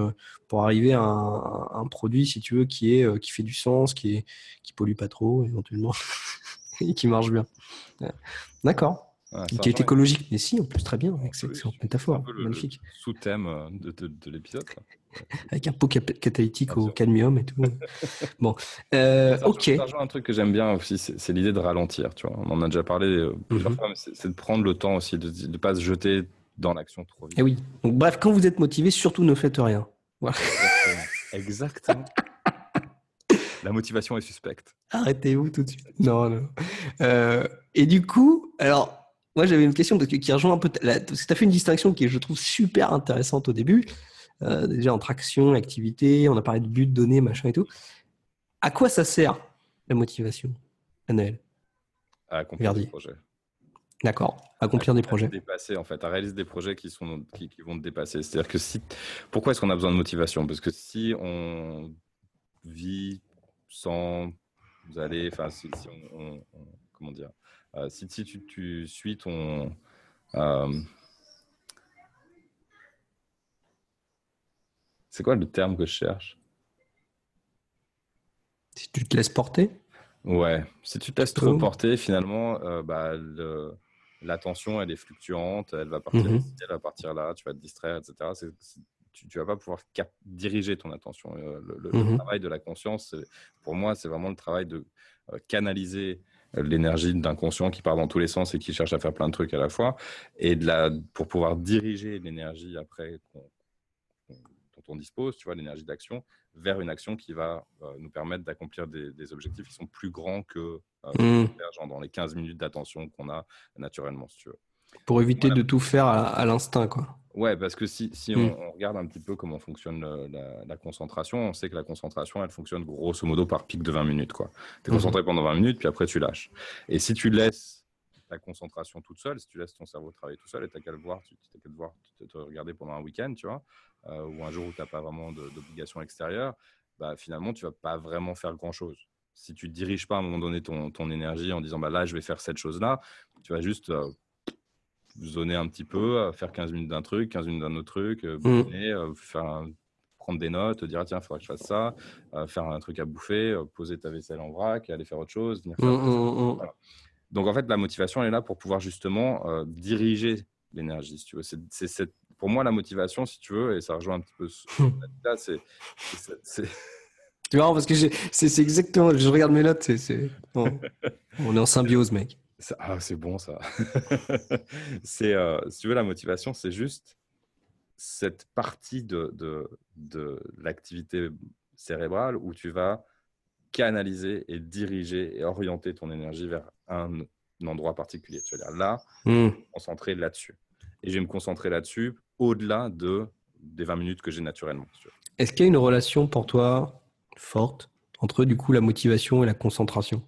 pour arriver à un, produit, si tu veux, qui est qui fait du sens, qui est qui pollue pas trop éventuellement et qui marche bien. D'accord qui est écologique. Mais si, en plus, très bien, avec cette métaphore. Magnifique.
Sous-thème de, de, l'épisode.
Avec un pot catalytique au cadmium et tout. bon, euh, ok.
un truc que j'aime bien aussi, c'est l'idée de ralentir. Tu vois. On en a déjà parlé euh, plusieurs fois, mais c'est de prendre le temps aussi, de ne pas se jeter dans l'action trop vite.
Et eh oui. Donc, bref, quand vous êtes motivé, surtout ne faites rien.
Exactement. La motivation est suspecte.
Arrêtez-vous tout de suite. Non, non. et du coup, alors, moi, j'avais une question qui rejoint un peu. parce que tu as fait une distinction qui je trouve, super intéressante au début. Euh, déjà entre action, activité, on a parlé de but, données, machin et tout. À quoi ça sert la motivation, Anaël
À accomplir des projets.
D'accord, accomplir des projets.
Dépasser, en fait, à réaliser des projets qui, sont, qui, vont te dépasser. C'est-à-dire que si. Pourquoi est-ce qu'on a besoin de motivation? Parce que si on vit sans aller. Enfin, si, on, Comment dire? Euh, si, tu, suis ton... Euh, c'est quoi le terme que je cherche?
Si tu te laisses porter?
Ouais, si tu te laisses trop porter, finalement, euh, bah, l'attention, elle est fluctuante, elle va partir mhm. ici, elle va partir là, tu vas te distraire, etc. tu ne vas pas pouvoir diriger ton attention. le, mhm. travail de la conscience, pour moi, c'est vraiment le travail de canaliser l'énergie d'un conscient qui part dans tous les sens et qui cherche à faire plein de trucs à la fois, et de la, pour pouvoir diriger l'énergie après dont on dispose, tu vois, l'énergie d'action, vers une action qui va euh, nous permettre d'accomplir des, objectifs qui sont plus grands que euh, mmh. dans les 15 minutes d'attention qu'on a naturellement, si tu veux.
Pour éviter de tout faire à, l'instinct, quoi.
Ouais, parce que si, si mm. on, regarde un petit peu comment fonctionne la, concentration, on sait que la concentration, elle fonctionne grosso modo par pic de 20 minutes. Tu es mm-hmm. concentré pendant 20 minutes, puis après tu lâches. Et si tu laisses ta concentration toute seule, si tu laisses ton cerveau travailler tout seul, et tu n'as qu'à le voir, tu n'as qu'à te voir, te, regarder pendant un week-end, tu vois, euh, ou un jour où tu n'as pas vraiment d'obligation extérieure, bah, finalement, tu vas pas vraiment faire grand-chose si tu ne diriges pas à un moment donné ton, ton, énergie en disant bah là je vais faire cette chose là tu vas juste euh, zoner un petit peu, faire 15 minutes d'un truc, 15 minutes d'un autre truc, euh, mmh. euh, faire prendre des notes, dire tiens, il faudrait que je fasse ça, euh, faire un truc à bouffer, poser ta vaisselle en vrac, aller faire autre chose. Mmh, mmh, Donc en fait, la motivation elle est là pour pouvoir justement diriger l'énergie, si tu veux. C'est, pour moi, la motivation, si tu veux, et ça rejoint un petit peu là, c'est.
Tu vois, parce que c'est, exactement, je regarde mes notes, c'est, on est en symbiose, mec.
Ah, c'est bon ça. c'est, euh, si tu veux, la motivation, c'est juste cette partie de, de, de l'activité cérébrale où tu vas canaliser et diriger et orienter ton énergie vers un, endroit particulier. Tu vas dire là, mmh. concentrer là-dessus. Et je vais me concentrer là-dessus au-delà de, des 20 minutes que j'ai naturellement.
Est-ce qu'il y a une relation pour toi forte entre du coup la motivation et la concentration?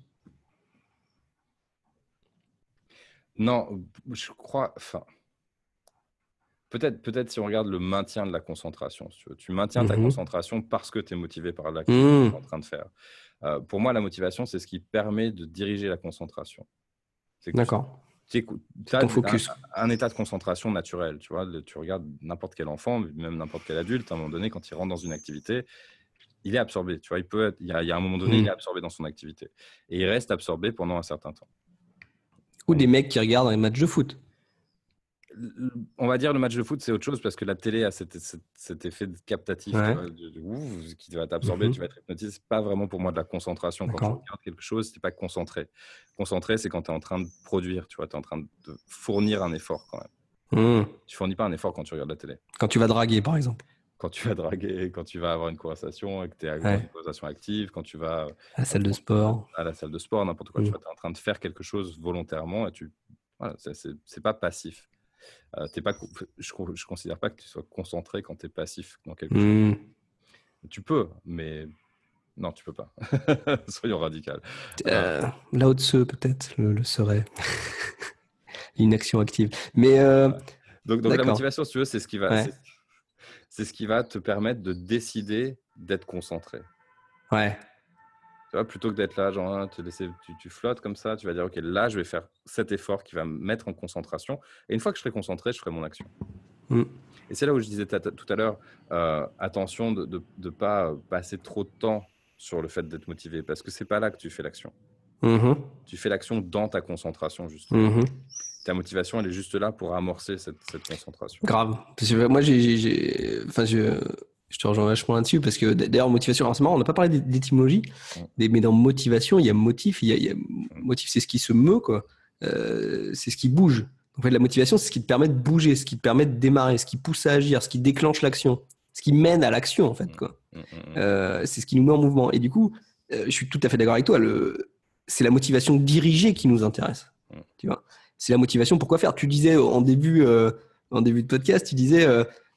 Non, je crois. Enfin, peut-être, peut-être si on regarde le maintien de la concentration. tu, maintiens ta mmh concentration parce que tu es motivé par l'action que tu es mmh. en train de faire. Euh, pour moi, la motivation, c'est ce qui permet de diriger la concentration.
D'accord.
Tu as focus. Un, état de concentration naturel. Tu vois, tu regardes n'importe quel enfant, même n'importe quel adulte, à un moment donné, quand il rentre dans une activité, il est absorbé. Tu vois, il peut il, y a, un moment donné, il mmh. est absorbé dans son activité. Et il reste absorbé pendant un certain temps.
Ou des mecs qui regardent les matchs de foot.
On va dire le match de foot, c'est autre chose parce que la télé a cet, effet captatif qui va t'absorber, tu vas être hypnotisé. C'est pas vraiment pour moi de la concentration. Quand tu regardes quelque chose, c'est pas concentré. Concentré, c'est quand tu es en train de produire, tu vois, tu es en train de fournir un effort quand même. Mmh. Tu fournis pas un effort quand tu regardes la télé.
Quand tu vas draguer, par exemple
quand tu vas draguer, quand tu vas avoir une conversation et que tu es à une conversation active, quand tu vas
à la salle de sport,
à la salle de sport, n'importe quoi, tu mmh. es en train de faire quelque chose volontairement et tu, voilà, c'est pas passif. Euh, pas, je ne considère pas que tu sois concentré quand tu es passif dans quelque chose. Mmh. Tu peux, mais non, tu peux pas. Soyons radical.
Euh, là au-dessus, peut-être, le, serait. Une action active. Mais. Euh,
donc, donc la motivation, si tu veux, c'est ce qui va. C'est ce qui va te permettre de décider d'être concentré.
Ouais
plutôt que d'être là, genre, hein, te laisser, tu, flottes comme ça, tu vas dire, OK, là, je vais faire cet effort qui va me mettre en concentration. Et une fois que je serai concentré, je ferai mon action. Mm. Et c'est là où je disais tout à l'heure, euh, attention de ne pas passer trop de temps sur le fait d'être motivé, parce que c'est pas là que tu fais l'action. Mm-hmm. Tu fais l'action dans ta concentration, justement. Mm-hmm. Ta motivation, elle est juste là pour amorcer cette, cette concentration.
Grave. Parce que moi, j'ai, enfin, je, je te rejoins vachement là-dessus parce que d'ailleurs, motivation, c'est marrant, on n'a pas parlé d'étymologie, mais dans motivation, il y a motif, il y a, motif, c'est ce qui se meut, quoi. Euh, c'est ce qui bouge. En fait, la motivation, c'est ce qui te permet de bouger, ce qui te permet de démarrer, ce qui pousse à agir, ce qui déclenche l'action, ce qui mène à l'action, en fait, quoi. Mm, mm, mm, euh, c'est ce qui nous met en mouvement. Et du coup, euh, je suis tout à fait d'accord avec toi, le... c'est la motivation dirigée qui nous intéresse. Tu vois c'est la motivation. Pourquoi faire? Tu disais en début, en début de podcast, tu disais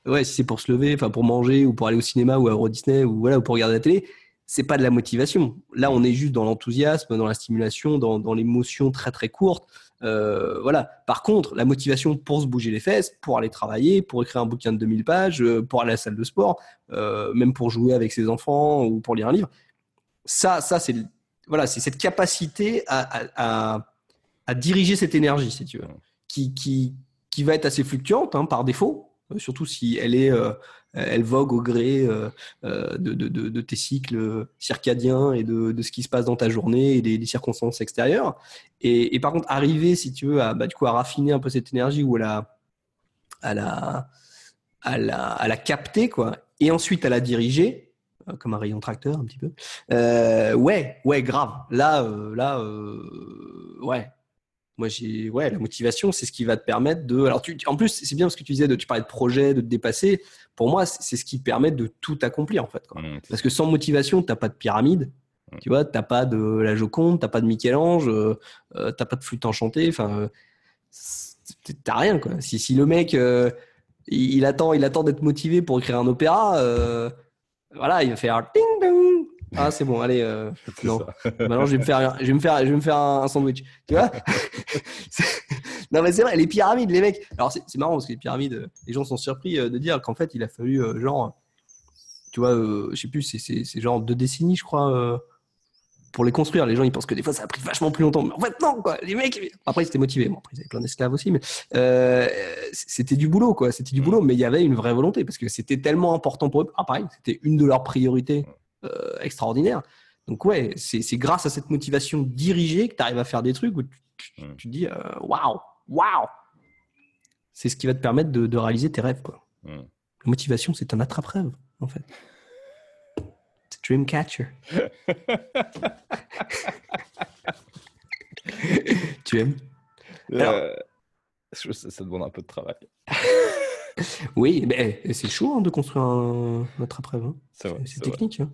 ouais, si c'est pour se lever, enfin pour manger ou pour aller au cinéma ou à Euro Disney ou voilà ou pour regarder la télé, c'est pas de la motivation. Là, on est juste dans l'enthousiasme, dans la stimulation, dans, dans l'émotion très très courte. Euh, voilà. Par contre, la motivation pour se bouger les fesses, pour aller travailler, pour écrire un bouquin de 2000 pages, euh, pour aller à la salle de sport, euh, même pour jouer avec ses enfants ou pour lire un livre, ça, ça c'est voilà, c'est cette capacité à, à, à, diriger cette énergie, si tu veux, qui, qui, qui va être assez fluctuante hein, par défaut, surtout si elle est euh, elle vogue au gré euh, de, de, tes cycles circadiens et de, ce qui se passe dans ta journée et des, circonstances extérieures. Et, et, par contre, arriver, si tu veux, à, bah, du coup, à raffiner un peu cette énergie ou à la, à la, à la, à la capter, quoi, et ensuite à la diriger, comme un rayon tracteur un petit peu. Euh, ouais, ouais, grave. Là, là, ouais, moi, j'ai, ouais, la motivation, c'est ce qui va te permettre de. Alors, tu, en plus, c'est bien ce que tu disais, de, tu parlais de projet, de te dépasser. Pour moi, c'est ce qui te permet de tout accomplir, en fait. Mmh, Parce que sans motivation, tu n'as pas de pyramide. Mmh. Tu vois, tu n'as pas de la Joconde, tu n'as pas de Michel-Ange, euh, euh, tu n'as pas de flûte enchantée. Enfin, tu n'as rien, quoi. Si, si le mec, euh, il, attend, il attend d'être motivé pour écrire un opéra, voilà, il va faire ding dong ah, c'est bon, allez. Euh, non. Maintenant, je vais me faire, je vais me faire, je vais me faire un, sandwich. Tu vois Non, mais c'est vrai, les pyramides, les mecs. Alors, c'est marrant parce que les pyramides, les gens sont surpris euh, de dire qu'en fait, il a fallu, euh, genre, tu vois, je sais plus, c'est genre deux décennies, je crois, pour les construire. Les gens, ils pensent que des fois, ça a pris vachement plus longtemps. Mais en fait, non, quoi. Les mecs, après, ils étaient motivés. Bon, après, ils avaient plein d'esclaves aussi, mais c'était du boulot, quoi. C'était du boulot, mais il y avait une vraie volonté parce que c'était tellement important pour eux. Ah, pareil, c'était une de leurs priorités extraordinaire. Donc ouais, c'est grâce à cette motivation dirigée que tu arrives à faire des trucs où tu, mm. te dis euh, waouh, waouh. C'est ce qui va te permettre de, réaliser tes rêves. Quoi. Mm. La motivation, c'est un attrape-rêve, en fait. C'est dream catcher. tu aimes?
Euh, Ça demande un peu de travail.
oui, mais c'est chaud hein, de construire un, attrape-rêve. Hein. C'est technique. Hein.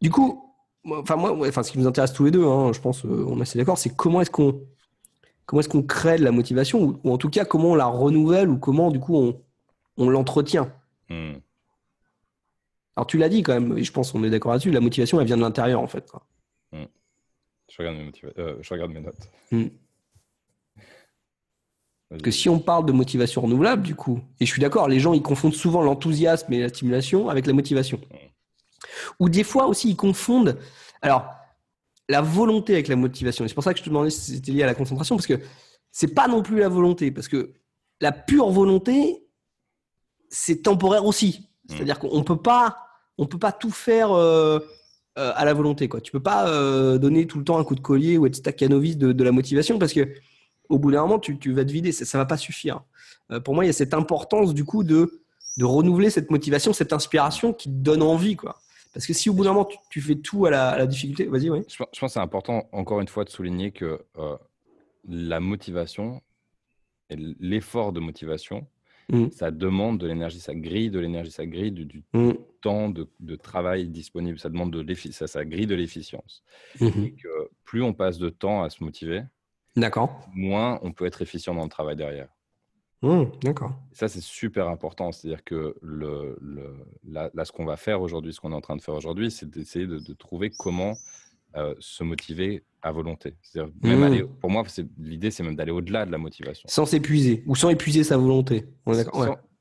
Du coup, enfin moi, enfin ce qui nous intéresse tous les deux, je pense, euh, on est assez d'accord, c'est comment est-ce qu'on comment est-ce qu'on crée de la motivation ou, en tout cas comment on la renouvelle ou comment du coup on, on l'entretient. Hmm. Alors tu l'as dit quand même, et je pense qu'on est d'accord là-dessus, la motivation elle vient de l'intérieur en fait.
Hmm. Je, regarde mes euh, je regarde mes notes.
Hmm que si on parle de motivation renouvelable, du coup, et je suis d'accord, les gens ils confondent souvent l'enthousiasme et la stimulation avec la motivation. Ou des fois aussi ils confondent, alors, la volonté avec la motivation. c'est pour ça que je te demandais si c'était lié à la concentration, parce que c'est pas non plus la volonté, parce que la pure volonté, c'est temporaire aussi. C'est-à-dire qu'on peut pas, on peut pas tout faire euh, euh, à la volonté. Quoi. Tu peux pas euh, donner tout le temps un coup de collier ou être staccanoviste de, de la motivation, parce que au bout d'un moment, tu, vas te vider. Ça, ne va pas suffire. Euh, pour moi, il y a cette importance du coup de, de renouveler cette motivation, cette inspiration qui te donne envie, quoi. Parce que si au bout d'un moment, tu, fais tout à la, difficulté, vas-y, oui.
Je, pense que c'est important, encore une fois, de souligner que euh, la motivation et l'effort de motivation, mmh. ça demande de l'énergie, ça grille de l'énergie, ça grille du, mmh. temps de, travail disponible, ça demande de ça, ça grille de l'efficience. Mmh. Et que plus on passe de temps à se motiver, moins on peut être efficient dans le travail derrière.
Mmh, d'accord.
Ça, c'est super important. C'est-à-dire que le, là, ce qu'on va faire aujourd'hui, ce qu'on est en train de faire aujourd'hui, c'est d'essayer de, trouver comment euh, se motiver à volonté. Même aller, mmh. pour moi, l'idée, c'est même d'aller au-delà de la motivation.
Sans s'épuiser ou sans épuiser sa volonté.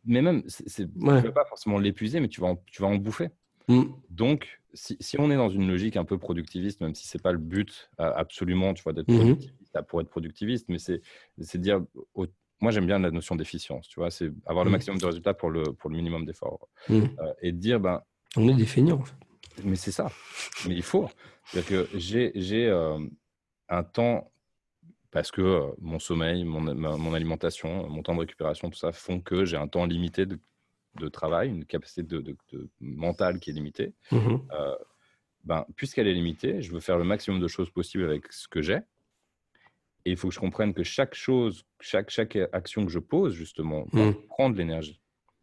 Mais même, tu ne vas pas forcément l'épuiser, mais tu vas en, tu vas en bouffer. Mmh. Donc, si, si, on est dans une logique un peu productiviste, même si c'est pas le but absolument, tu vois, d'être productiviste pour être productiviste, mais c'est, dire moi, j'aime bien la notion d'efficience, tu vois, c'est avoir le mmh. maximum de résultats pour le, pour le minimum d'efforts. Mmh. Euh, et dire, ben.
On est des feignants, en fait.
Mais c'est ça. Mais il faut. C'est-à-dire que j'ai, j'ai euh, un temps, parce que euh, mon sommeil, mon, mon, alimentation, mon temps de récupération, tout ça font que j'ai un temps limité de, de travail, une capacité de, de, mentale qui est limitée. Mmh ben, puisqu'elle est limitée, je veux faire le maximum de choses possibles avec ce que j'ai. Et il faut que je comprenne que chaque chose, chaque, chaque action que je pose, justement, mmh. prendre de l'énergie.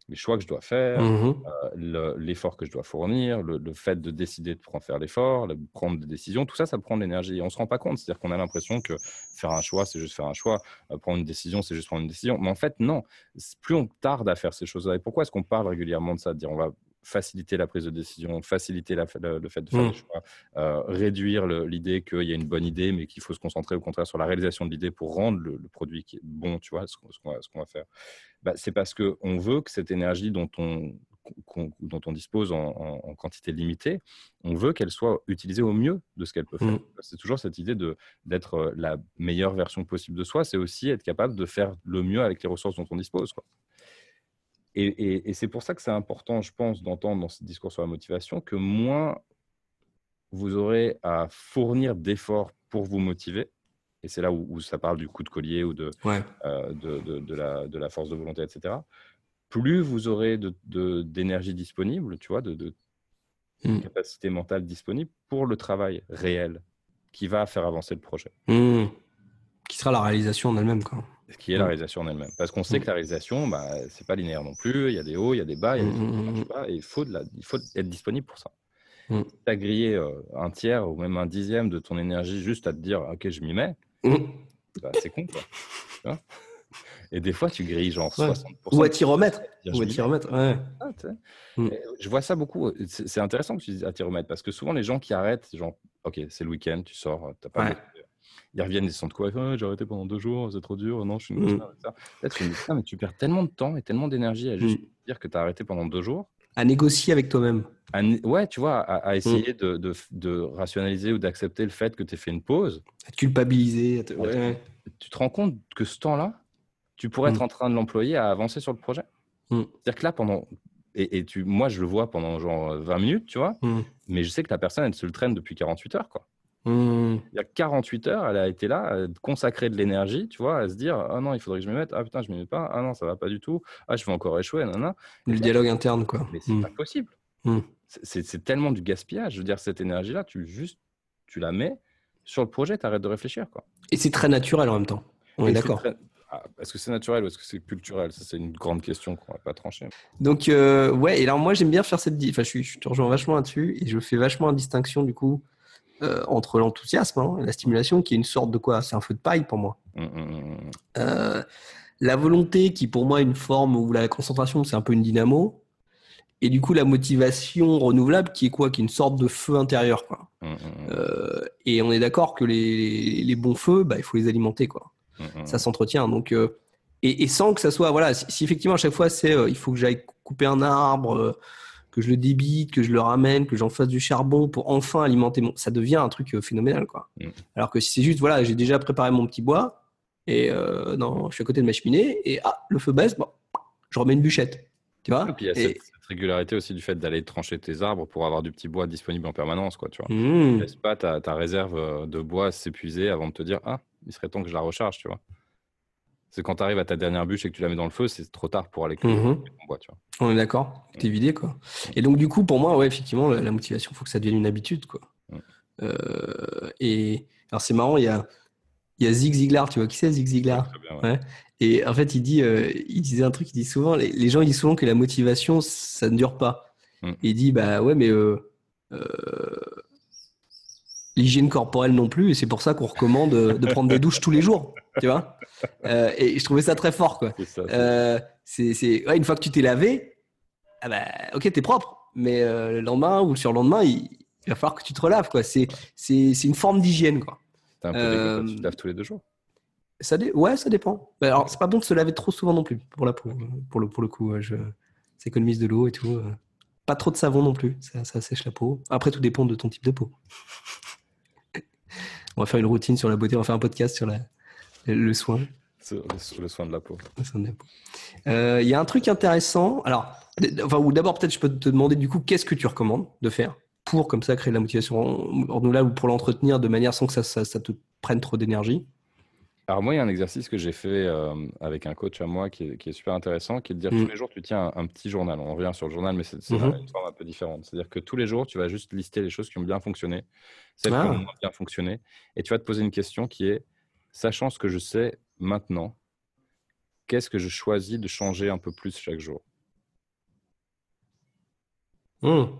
Les choix que je dois faire, mmh euh, l'effort que je dois fournir, le, fait de décider de faire l'effort, de prendre des décisions, tout ça, ça prend de l'énergie. On ne se rend pas compte. C'est-à-dire qu'on a l'impression que faire un choix, c'est juste faire un choix. Euh, prendre une décision, c'est juste prendre une décision. Mais en fait, non. Plus on tarde à faire ces choses-là. Et pourquoi est-ce qu'on parle régulièrement de ça? De dire on va faciliter la prise de décision, faciliter le, fait de faire des mmh. choix, euh, réduire l'idée qu'il y a une bonne idée, mais qu'il faut se concentrer au contraire sur la réalisation de l'idée pour rendre le, produit qui est bon, tu vois, ce, qu'on va, faire. Bah, c'est parce qu'on veut que cette énergie dont on, dont on dispose en, quantité limitée, on veut qu'elle soit utilisée au mieux de ce qu'elle peut faire. Mmh. C'est toujours cette idée d'être euh, la meilleure version possible de soi, c'est aussi être capable de faire le mieux avec les ressources dont on dispose. Quoi. Et, c'est pour ça que c'est important, je pense, d'entendre dans ce discours sur la motivation que moins vous aurez à fournir d'efforts pour vous motiver, et c'est là où, ça parle du coup de collier ou de, euh, de, la, de, la, force de volonté, etc., plus vous aurez d'énergie disponible, tu vois, de, mmh. capacité mentale disponible pour le travail réel qui va faire avancer le projet.
Mmh. Qui sera la réalisation en elle-même. Quoi
qui est la réalisation en elle-même. Parce qu'on sait que la réalisation, bah, c'est pas linéaire non plus. Il y a des hauts, il y a des bas, il y a des choses qui marchent pas. Et il faut, de la, il faut être disponible pour ça. Tu as grillé euh, un tiers ou même un dixième de ton énergie juste à te dire, OK, je m'y mets. Bah, c'est con, quoi. Et des fois, tu grilles genre 60%.
Ou à t'y remettre. Ou à t'y remettre, ouais. Ah,
je vois ça beaucoup. C'est intéressant que tu dises à t'y remettre parce que souvent, les gens qui arrêtent, genre, OK, c'est le week-end, tu sors, tu pas ils reviennent, ils se sentent quoi? J'ai arrêté pendant deux jours, c'est trop dur, non, je suis une mmh. tu mais tu perds tellement de temps et tellement d'énergie à juste mmh. dire que tu as arrêté pendant deux jours.
À négocier avec toi-même.
Ouais, tu vois, à, mmh. essayer de, de, de, rationaliser ou d'accepter le fait que tu aies fait une pause.
À te culpabiliser.
Tu te rends compte que ce temps-là, tu pourrais être en train de l'employer à avancer sur le projet. C'est-à-dire que là, pendant et, et, tu, moi, je le vois pendant genre 20 minutes, tu vois, mais je sais que la personne, elle se le traîne depuis 48 heures, quoi. Mmh. Il y a 48 heures, elle a été là, à consacrer de l'énergie, tu vois, à se dire Ah non, il faudrait que je me mette. Ah putain, je ne me mets pas. Ah non, ça va pas du tout. Ah, je vais encore échouer. non
Le dialogue interne, quoi.
Mais c'est mmh. pas possible. Mmh. C'est tellement du gaspillage. Je veux dire, cette énergie-là, tu juste, tu la mets sur le projet, tu arrêtes de réfléchir, quoi.
Et c'est très naturel en même temps. On est, d'accord.
Ah, est-ce que c'est naturel ou est-ce que c'est culturel? Ça, c'est une grande question qu'on va pas trancher.
Donc, euh, ouais, et alors moi, j'aime bien faire cette. Enfin, je, je te rejoins vachement là-dessus et je fais vachement la distinction, du coup, euh, entre l'enthousiasme hein, et la stimulation, qui est une sorte de quoi C'est un feu de paille pour moi. Mmh, mmh, mmh, euh, la volonté, qui pour moi est une forme où la concentration, c'est un peu une dynamo. Et du coup, la motivation renouvelable, qui est quoi? Qui est une sorte de feu intérieur. Quoi. Euh, et on est d'accord que les, les, bons feux, bah, il faut les alimenter. Quoi. Ça s'entretient. Donc, et, et, sans que ça soit, voilà, si, si effectivement à chaque fois c'est, il faut que j'aille couper un arbre, que je le débite, que je le ramène, que j'en fasse du charbon pour enfin alimenter mon. Ça devient un truc euh, phénoménal, quoi. Mm. Alors que si c'est juste, voilà, j'ai déjà préparé mon petit bois et euh, non, je suis à côté de ma cheminée et ah, le feu baisse, bon, je remets une bûchette. Tu vois
Et puis il y a cette, régularité aussi du fait d'aller trancher tes arbres pour avoir du petit bois disponible en permanence, quoi. Tu vois. Mm. laisses pas ta, ta, réserve euh, de bois s'épuiser avant de te dire ah, il serait temps que je la recharge, tu vois. C'est quand tu arrives à ta dernière bûche et que tu la mets dans le feu, c'est trop tard pour aller cuire
Mhm.
ton bois, tu vois.
On est d'accord, t'es vidé quoi. Et donc du coup, pour moi, ouais, effectivement, la, la motivation, il faut que ça devienne une habitude quoi.
Mm.
Euh, et alors c'est marrant, il y a, il y a Zig Ziglar, tu vois qui c'est Zig Ziglar
Très bien, ouais.
Ouais. Et en fait, il dit, euh, il disait un truc, il dit souvent, les, les gens ils disent souvent que la motivation, ça ne dure pas.
Mm.
Et il dit, bah ouais, mais euh, l'hygiène corporelle non plus, et c'est pour ça qu'on recommande de prendre des douches tous les jours, tu vois? Euh, et je trouvais ça très fort, quoi.
C'est ça. c'est-
Euh, c'est, c'est- ouais, une fois que tu t'es lavé, ah bah, ok, t'es propre, mais euh, le lendemain ou le surlendemain, il, il va falloir que tu te relaves, quoi. C'est, c'est, c'est une forme d'hygiène, quoi.
T'es un peu dégueu quand tu te laves tous les deux jours?
Ça dé- Ouais, ça dépend. Bah, Alors, c'est pas bon de se laver trop souvent non plus pour la peau. Pour le, pour le coup, je... ça économise de l'eau et tout. Pas trop de savon non plus, ça, ça sèche la peau. Après, tout dépend de ton type de peau. on va faire une routine sur la beauté, on va faire un podcast sur la... le soin.
Le, soin de la peau.
le soin de la peau. Euh, Il y a un truc intéressant. Alors, enfin, ou d'abord, peut-être, je peux te demander du coup, qu'est-ce que tu recommandes de faire pour, comme ça, créer de la motivation renouvelable ou pour l'entretenir de manière sans que ça, ça, ça te prenne trop d'énergie?
Alors moi, il y a un exercice que j'ai fait euh, avec un coach à moi qui est, qui est super intéressant, qui est de dire
Mm.
tous les jours, tu tiens un, un petit journal. On revient sur le journal, mais c'est
Mhm.
une forme un peu différente. C'est-à-dire que tous les jours, tu vas juste lister les choses qui ont bien fonctionné, celles
Ah.
qui ont moins bien fonctionné, et tu vas te poser une question qui est, sachant ce que je sais maintenant, qu'est-ce que je choisis de changer un peu plus chaque jour?
Hum.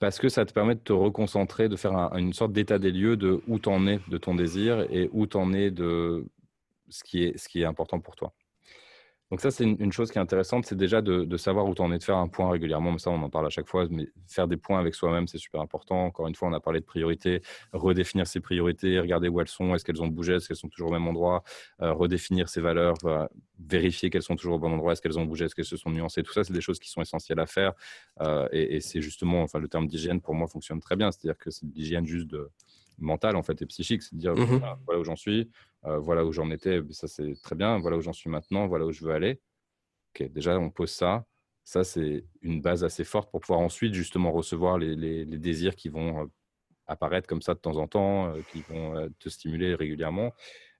Parce que ça te permet de te reconcentrer, de faire un- une sorte d'état des lieux de où tu en es de ton désir et où tu en es de ce qui est, ce qui est important pour toi. Donc ça, c'est une, chose qui est intéressante, c'est déjà de, savoir où tu en es, de faire un point régulièrement. Mais ça, on en parle à chaque fois, mais faire des points avec soi-même, c'est super important. Encore une fois, on a parlé de priorités, redéfinir ses priorités, regarder où elles sont, est-ce qu'elles ont bougé, est-ce qu'elles sont toujours au même endroit, euh, redéfinir ses valeurs, voilà, vérifier qu'elles sont toujours au bon endroit, est-ce qu'elles ont bougé, est-ce qu'elles se sont nuancées? Tout ça, c'est des choses qui sont essentielles à faire. Euh, et c'est justement, enfin, le terme d'hygiène, pour moi, fonctionne très bien. C'est-à-dire que c'est l'hygiène juste de mentale en fait et psychique, c'est de dire
Mhm.
voilà, voilà où j'en suis, euh, voilà où j'en étais, ça c'est très bien, voilà où j'en suis maintenant, voilà où je veux aller. Ok, déjà on pose ça, ça c'est une base assez forte pour pouvoir ensuite justement recevoir les, les- les désirs qui vont euh, apparaître comme ça de temps en temps, euh, qui vont te stimuler régulièrement.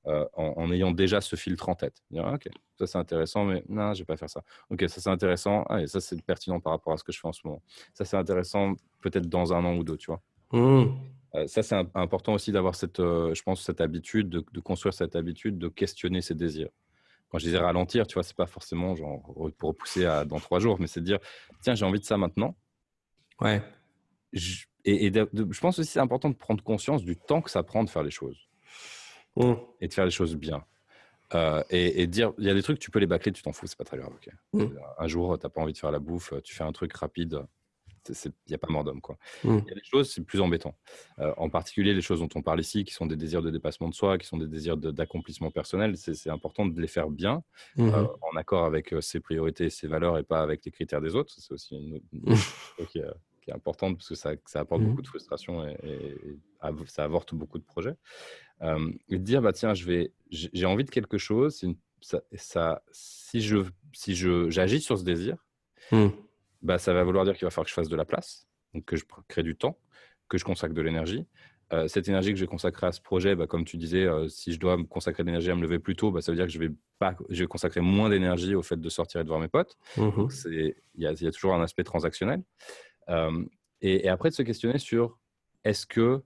euh, en, en ayant déjà ce filtre en tête. Dire, ah, ok, ça c'est intéressant, mais non, je vais pas faire ça. Ok, ça c'est intéressant, ah, et ça c'est pertinent par rapport à ce que je fais en ce moment. Ça c'est intéressant peut-être dans un an ou deux, tu vois.
Hum.
Ça, c'est im- important aussi d'avoir cette, je pense, cette habitude, de, de construire cette habitude de questionner ses désirs. Quand je disais ralentir, tu vois, c'est pas forcément genre re- pour repousser à dans trois jours, mais c'est de dire, tiens, j'ai envie de ça maintenant.
Ouais.
Je- et et de- de- je pense aussi que c'est important de prendre conscience du temps que ça prend de faire les choses
Hum.
et de faire les choses bien. Euh, et, et dire, il y a des trucs, tu peux les bâcler, tu t'en fous, c'est pas très grave. ok.
Mm.
Un jour, tu n'as pas envie de faire la bouffe, tu fais un truc rapide, il n'y a pas mort d'homme. quoi.
Mm.
Il y a des choses, c'est plus embêtant. Euh, en particulier, les choses dont on parle ici, qui sont des désirs de dépassement de soi, qui sont des désirs de- d'accomplissement personnel, c'est important de les faire bien,
Mhm.
euh, en accord avec euh, ses priorités, ses valeurs et pas avec les critères des autres. C'est aussi une, une chose qui, est, qui est importante parce que ça, ça apporte beaucoup de frustration et, et- et av- ça avorte beaucoup de projets. Et de dire, bah, tiens, j'ai envie de quelque chose, c'est une- ça, ça, si je si je, j'agis sur ce désir. Bah, ça va vouloir dire qu'il va falloir que je fasse de la place, donc que je crée du temps, que je consacre de l'énergie. Euh, cette énergie que je vais consacrer à ce projet, bah, comme tu disais, euh, si je dois me consacrer de l'énergie à me lever plus tôt, bah, ça veut dire que je vais, pas, je vais consacrer moins d'énergie au fait de sortir et de voir mes potes. C'est- il y, a- il y a toujours un aspect transactionnel. Euh, et, et après, de se questionner sur est-ce que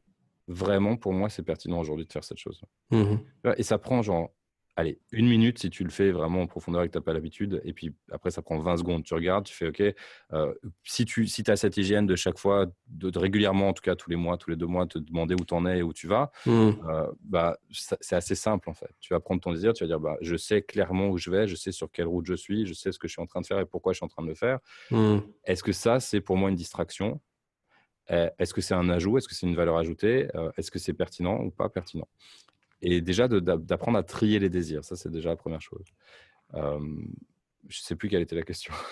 vraiment, pour moi, c'est pertinent aujourd'hui de faire cette chose?
Mhm.
Et ça prend genre, allez, une minute si tu le fais vraiment en profondeur et que tu n'as pas l'habitude. Et puis après, ça prend 20 secondes. Tu regardes, tu fais OK. euh, si tu si as cette hygiène de chaque fois, de, de régulièrement, en tout cas tous les mois, tous les deux mois, te demander où tu en es et où tu vas,
Hum.
euh, bah, c'est assez simple en fait. Tu vas prendre ton désir, tu vas dire bah, je sais clairement où je vais, je sais sur quelle route je suis, je sais ce que je suis en train de faire et pourquoi je suis en train de le faire.
Hum.
Est-ce que ça, c'est pour moi une distraction? Euh, Est-ce que c'est un ajout? Est-ce que c'est une valeur ajoutée? Est-ce que c'est pertinent ou pas pertinent? Et déjà, d'apprendre à trier les désirs. Ça, c'est déjà la première chose. Euh, je ne sais plus quelle était la question.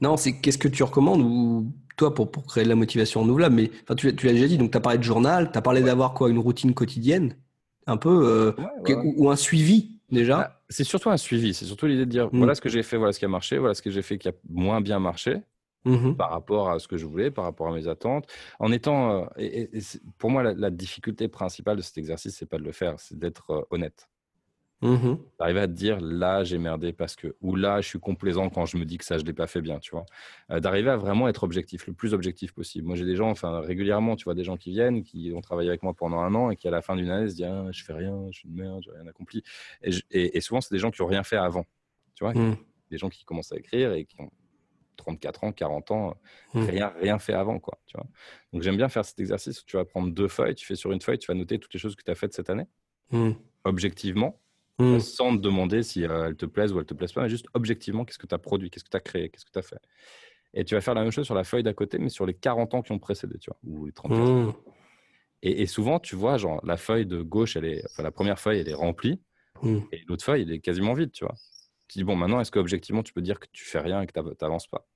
Non, c'est qu'est-ce que tu recommandes ou toi pour, pour créer de la motivation renouvelable Mais enfin, tu, l'as- tu l'as déjà dit, donc tu as parlé de journal, tu as parlé d'avoir quoi Une routine quotidienne Un peu euh,
Ouais, ouais,
ou, ou un suivi déjà
Ah, C'est surtout un suivi. C'est surtout l'idée de dire
Mm.
voilà ce que j'ai fait, voilà ce qui a marché, voilà ce que j'ai fait qui a moins bien marché.
Mhm.
par rapport à ce que je voulais, par rapport à mes attentes, en étant. euh, et, et- et pour moi, la, la difficulté principale de cet exercice, c'est pas de le faire, c'est d'être euh, honnête.
Mmh
D'arriver à te dire là j'ai merdé parce que ou là je suis complaisant quand je me dis que ça je l'ai pas fait bien, tu vois. Euh, d'arriver à vraiment être objectif, le plus objectif possible. Moi j'ai des gens, enfin régulièrement, tu vois, des gens qui viennent, qui ont travaillé avec moi pendant un an et qui à la fin d'une année se disent ah, je fais rien, je suis une merde, j'ai rien accompli. Et, souvent c'est des gens qui ont rien fait avant, tu vois, mmh. des gens qui commencent à écrire et qui ont 34 ans, 40 ans, mmh. rien, rien fait avant, quoi, tu vois. Donc j'aime bien faire cet exercice où tu vas prendre deux feuilles, tu fais sur une feuille, tu vas noter toutes les choses que tu as faites cette année, objectivement Hmm. sans te demander si euh, elles te plaisent ou elles te plaisent pas, mais juste objectivement, qu'est-ce que tu as produit, qu'est-ce que tu as créé, qu'est-ce que tu as fait. Et tu vas faire la même chose sur la feuille d'à côté, mais sur les 40 ans qui ont précédé, tu vois, ou les 34. Et, souvent, tu vois, genre, la feuille de gauche, elle est, enfin, la première feuille, elle est remplie, et l'autre feuille, elle est quasiment vide, tu vois. Tu dis, bon, maintenant, est-ce qu'objectivement, tu peux dire que tu fais rien et que tu n'avances pas?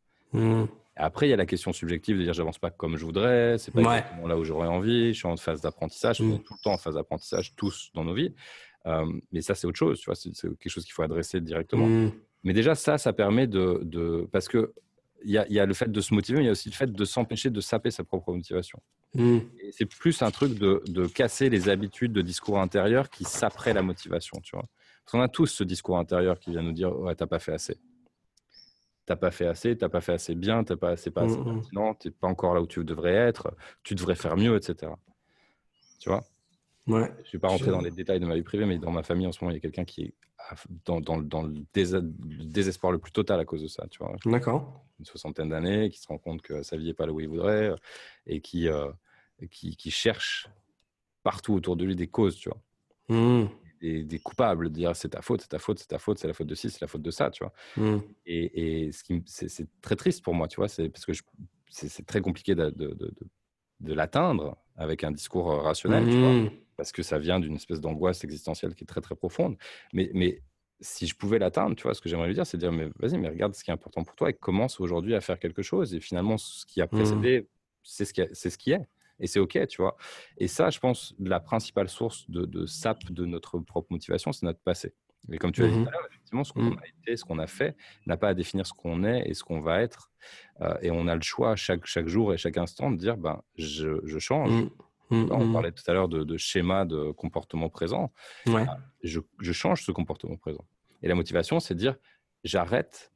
Après, il y a la question subjective de dire, j'avance pas comme je voudrais, c'est pas exactement là où j'aurais envie, je suis en phase d'apprentissage, on est tout le temps en phase d'apprentissage, tous dans nos vies mais ça, c'est autre chose, tu vois, c'est quelque chose qu'il faut adresser directement. Mmh. Mais déjà, ça, ça permet de. de parce que il y, y, a le fait de se motiver, mais il y a aussi le fait de s'empêcher de saper sa propre motivation. Mmh. C'est plus un truc de, de, casser les habitudes de discours intérieur qui saperaient la motivation, tu vois. Parce qu'on a tous ce discours intérieur qui vient nous dire Ouais, t'as pas fait assez. T'as pas fait assez, t'as pas fait assez bien, t'as pas, assez, pas assez mmh, pertinent, t'es pas encore là où tu devrais être, tu devrais faire mieux, etc. Tu vois? Je ne vais pas rentrer dans les détails de ma vie privée, mais dans ma famille en ce moment, il y a quelqu'un qui est dans, dans, le désespoir le plus total à cause de ça. Tu vois.
D'accord.
Une soixantaine d'années, qui se rend compte que sa vie n'est pas là où il voudrait euh, et qui, euh, qui, qui, cherche partout autour de lui des causes, tu vois. Mmh. Des, coupables, de dire c'est ta faute, c'est ta faute, c'est ta faute, c'est la faute de ci, c'est la faute de ça, tu vois. Mmh. Et, et c'est très triste pour moi, tu vois, c'est parce que c'est très compliqué de, de, de, de l'atteindre avec un discours euh, rationnel, tu vois. Mmh parce que ça vient d'une espèce d'angoisse existentielle qui est très très profonde. Mais, mais si je pouvais l'atteindre, tu vois, ce que j'aimerais lui dire, c'est de dire, mais vas-y, mais regarde ce qui est important pour toi et commence aujourd'hui à faire quelque chose. Et finalement, ce qui a mmh. précédé, c'est ce, qui c'est ce qui est. Et c'est OK, tu vois. Et ça, je pense, la principale source de, de sap de notre propre motivation, c'est notre passé. Et comme tu as dit mmh tout à l'heure, effectivement, ce qu'on mmh. a été, ce qu'on a fait, n'a pas à définir ce qu'on est et ce qu'on va être. Euh, et on a le choix chaque, chaque jour et chaque instant de dire, ben, je, je change. Mmh, on parlait tout à l'heure de, schéma de comportement présent. Ah, je, change ce comportement présent. Et la motivation, c'est de dire j'arrête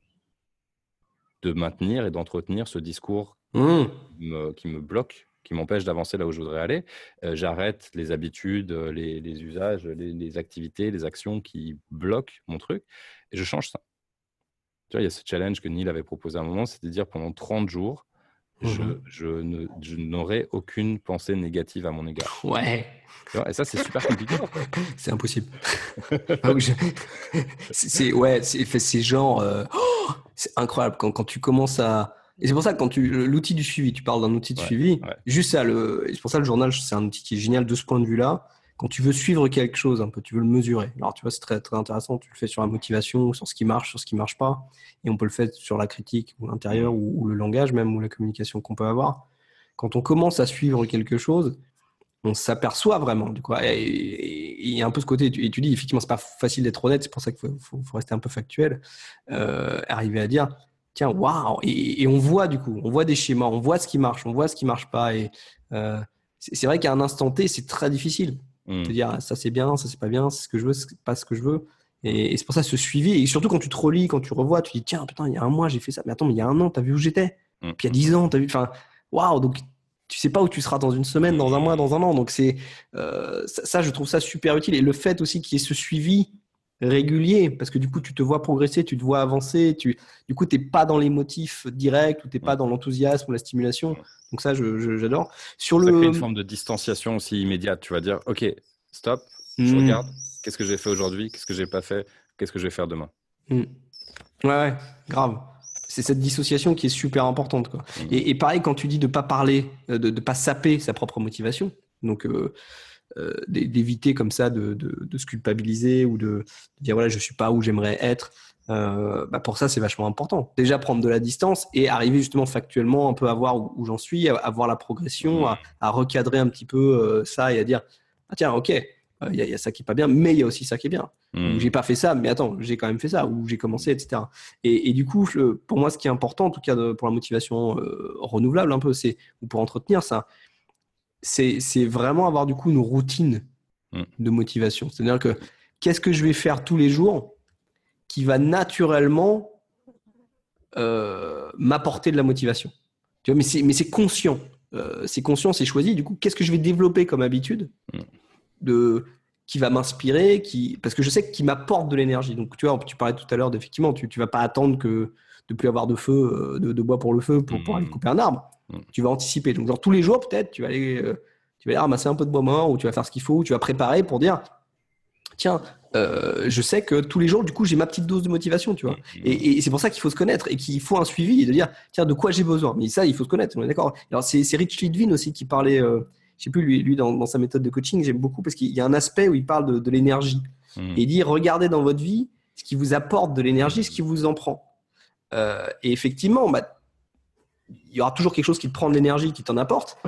de maintenir et d'entretenir ce discours qui, me, bloque, qui m'empêche d'avancer là où je voudrais aller. Euh, j'arrête les habitudes, les, usages, les, activités, les actions qui bloquent mon truc et je change ça. Tu vois, il y a ce challenge que Neil avait proposé à un moment, c'est de dire pendant 30 jours, Mmh je, n'aurai aucune pensée négative à mon égard.
Ouais.
Et ça, c'est super compliqué.
c'est impossible. Ah c'est ouais, c'est genre, euh, oh, c'est incroyable quand, quand, tu commences à. Et c'est pour ça que quand tu l'outil du suivi, tu parles d'un outil de suivi. Juste ça, le. C'est pour ça le journal, c'est un outil qui est génial de ce point de vue-là quand tu veux suivre quelque chose un peu, tu veux le mesurer. Alors, tu vois, c'est très, très intéressant. Tu le fais sur la motivation, sur ce qui marche, sur ce qui marche pas. Et on peut le faire sur la critique ou l'intérieur ou, le langage même ou la communication qu'on peut avoir. Quand on commence à suivre quelque chose, on s'aperçoit vraiment du coup. Et il y a un peu ce côté, et tu dis effectivement, c'est pas facile d'être honnête, c'est pour ça qu'il faut, rester un peu factuel. Euh, arriver à dire, tiens, waouh, et, on voit du coup, on voit des schémas, on voit ce qui marche, on voit ce qui marche pas. Et euh, c'est vrai qu'à un instant T, c'est très difficile Mmh. Te dire ça c'est bien, ça c'est pas bien, c'est ce que je veux, c'est pas ce que je veux. Et, c'est pour ça ce suivi. Et surtout quand tu te relis, quand tu revois, tu dis tiens, putain, il y a un mois j'ai fait ça. Mais attends, mais il y a un an, t'as vu où j'étais mmh. Puis il y a dix ans, t'as vu. Enfin, waouh Donc tu sais pas où tu seras dans une semaine, dans un mois, dans un an. Donc c'est euh, ça, je trouve ça super utile. Et le fait aussi qu'il y ait ce suivi régulier, parce que du coup, tu te vois progresser, tu te vois avancer, tu, du coup, tu n'es pas dans les motifs directs ou tu n'es pas dans l'enthousiasme ou la stimulation. Donc ça, j'adore.
Sur ça le... fait une forme de distanciation aussi immédiate. Tu vas dire, OK, stop, je hmm. regarde, qu'est-ce que j'ai fait aujourd'hui, qu'est-ce que j'ai pas fait, qu'est-ce que je vais faire demain?
Hmm. Ouais, ouais, grave. C'est cette dissociation qui est super importante. Quoi. Hmm. Et, pareil, quand tu dis de ne pas parler, euh, de ne pas saper sa propre motivation, donc euh, d'éviter comme ça de, de, se culpabiliser ou de, dire voilà je suis pas où j'aimerais être euh, bah pour ça c'est vachement important. Déjà prendre de la distance et arriver justement factuellement un peu à voir où, j'en suis à, voir la progression à, recadrer un petit peu euh, ça et à dire ah tiens ok il y, a ça qui est pas bien mais il y a aussi ça qui est bien. Mmh. j'ai pas fait ça mais attends j'ai quand même fait ça ou j'ai commencé etc et, et, du coup pour moi ce qui est important en tout cas pour la motivation renouvelable un peu c'est ou pour entretenir ça c'est vraiment avoir du coup une routine mm. de motivation. C'est-à-dire que qu'est-ce que je vais faire tous les jours qui va naturellement euh, m'apporter de la motivation? Tu vois, mais c'est, conscient. Euh, c'est conscient, c'est choisi. Du coup, qu'est-ce que je vais développer comme habitude
Mm.
de, qui va m'inspirer, qui, parce que je sais qu'il m'apporte de l'énergie. Donc, tu vois, tu parlais tout à l'heure d'effectivement, tu ne vas pas attendre que de plus avoir de feu, euh, de, de bois pour le feu pour, pour
Mm.
aller couper un arbre.
Mm.
Tu vas anticiper. Donc, genre, tous les jours, peut-être, tu vas aller, euh, tu vas aller ramasser un peu de bois mort ou tu vas faire ce qu'il faut, ou tu vas préparer pour dire tiens, euh, je sais que tous les jours, du coup, j'ai ma petite dose de motivation, tu vois. Et, et c'est pour ça qu'il faut se connaître et qu'il faut un suivi et de dire, tiens, de quoi j'ai besoin. Mais ça, il faut se connaître, on est d'accord. Alors, c'est Rich Litvin aussi qui parlait, euh, je sais plus, lui, lui dans, dans sa méthode de coaching, j'aime beaucoup parce qu'il y a un aspect où il parle de, de l'énergie. Et il dit, regardez dans votre vie ce qui vous apporte de l'énergie, ce qui vous en prend. Euh, et effectivement, bah, il y aura toujours quelque chose qui te prend de l'énergie, qui t'en apporte.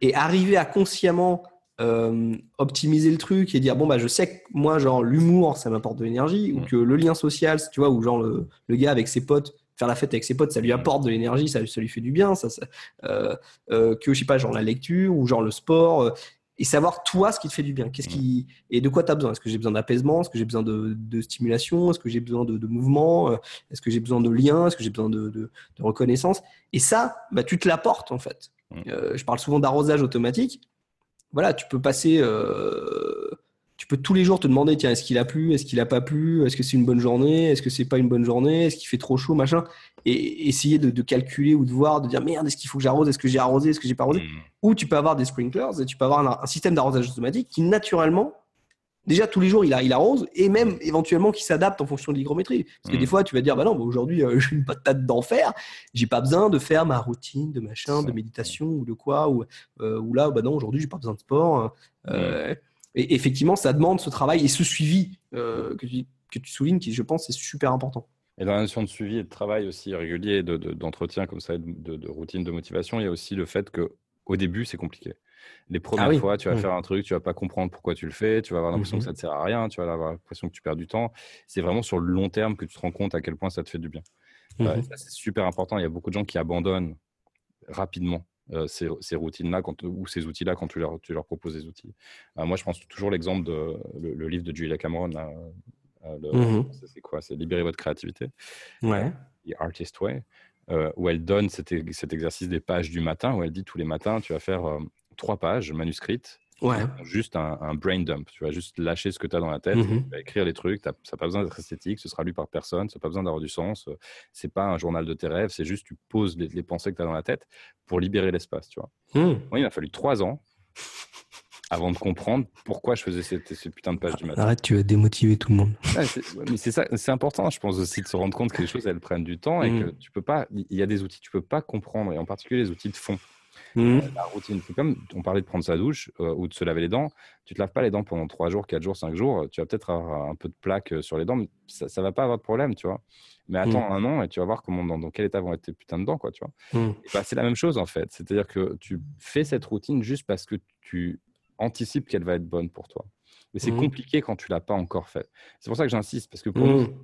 Et arriver à consciemment euh, optimiser le truc et dire bon bah je sais que moi genre l'humour ça m'apporte de l'énergie ou que le lien social tu vois ou genre le, le gars avec ses potes faire la fête avec ses potes ça lui apporte de l'énergie ça, ça lui fait du bien ça, ça euh, euh, que je sais pas genre la lecture ou genre le sport et savoir toi ce qui te fait du bien. Qu'est-ce qui et de quoi tu as besoin? Est-ce que j'ai besoin d'apaisement? Est-ce que j'ai besoin de, de stimulation? Est-ce que j'ai besoin de, de mouvement? Euh, est-ce que j'ai besoin de lien? Est-ce que j'ai besoin de, de, de reconnaissance? Et ça bah, tu te l'apportes en fait.
Mm.
Euh, je parle souvent d'arrosage automatique. Voilà, tu peux passer, euh, tu peux tous les jours te demander, tiens, est-ce qu'il a plu, est-ce qu'il a pas plu, est-ce que c'est une bonne journée, est-ce que c'est pas une bonne journée, est-ce qu'il fait trop chaud, machin, et essayer de, de calculer ou de voir, de dire merde, est-ce qu'il faut que j'arrose, est-ce que j'ai arrosé, est-ce que j'ai pas arrosé,
Mm.
ou tu peux avoir des sprinklers et tu peux avoir un, un système d'arrosage automatique qui naturellement, déjà tous les jours il, a, il arrose et même éventuellement qui s'adapte en fonction de l'hygrométrie. Parce que des fois tu vas dire bah non, bah aujourd'hui euh, j'ai une patate d'enfer, j'ai pas besoin de faire ma routine de machin, de méditation ou de quoi, ou, euh, ou là bah non aujourd'hui j'ai pas besoin de sport. Euh, Et effectivement ça demande ce travail et ce suivi euh, que, tu, que tu soulignes qui je pense est super important.
Et dans la notion de suivi et de travail aussi régulier, de- de- d'entretien comme ça, de, routine de motivation, il y a aussi le fait que au début, c'est compliqué. Les premières
oui.
fois, tu vas
Mm.
faire un truc, tu vas pas comprendre pourquoi tu le fais, tu vas avoir l'impression
Mhm.
que ça te sert à rien, tu vas avoir l'impression que tu perds du temps. C'est vraiment sur le long terme que tu te rends compte à quel point ça te fait du bien. Euh, ça, c'est super important. Il y a beaucoup de gens qui abandonnent rapidement euh, ces, ces routines-là ou ces outils-là quand tu leur, tu leur proposes des outils. Euh, moi, je pense toujours l'exemple de le, le livre de Julia Cameron. là, euh, le- ça, C'est quoi? C'est Libérer votre créativité.
Ouais.
The Artist Way, où elle donne cet, cet exercice des pages du matin, où elle dit tous les matins, tu vas faire trois pages manuscrites,
Ouais.
juste un, un brain dump. Tu vas juste lâcher ce que tu as dans la tête,
Mhm.
tu vas écrire les trucs, ça n'a pas besoin d'être esthétique, ce sera lu par personne, ça n'a pas besoin d'avoir du sens, euh, c'est pas un journal de tes rêves, c'est juste tu poses les, les pensées que tu as dans la tête pour libérer l'espace. Tu vois.
Mhm.
Moi, il m'a fallu trois ans avant de comprendre pourquoi je faisais ces, ces putains de pages du matin.
Arrête, tu vas démotiver tout le monde.
C'est- ouais, mais c'est ça, c'est important, je pense aussi de se rendre compte que les choses elles prennent du temps et
Mm.
que tu peux pas. Il y a des outils que tu peux pas comprendre et en particulier les outils de fond.
Mhm.
La routine, c'est comme on parlait de prendre sa douche euh, ou de se laver les dents. Tu te laves pas les dents pendant 3 jours, 4 jours, 5 jours. Tu vas peut-être avoir un peu de plaque euh, sur les dents, mais ça, ça va pas avoir de problème, tu vois. Mais attends un an et tu vas voir comment dans, dans quel état vont être tes putains de dents, quoi, tu vois. Et bah, c'est la même chose en fait. C'est-à-dire que tu fais cette routine juste parce que tu anticipes qu'elle va être bonne pour toi. Mais c'est compliqué quand tu l'as pas encore fait. C'est pour ça que j'insiste parce que pour nous.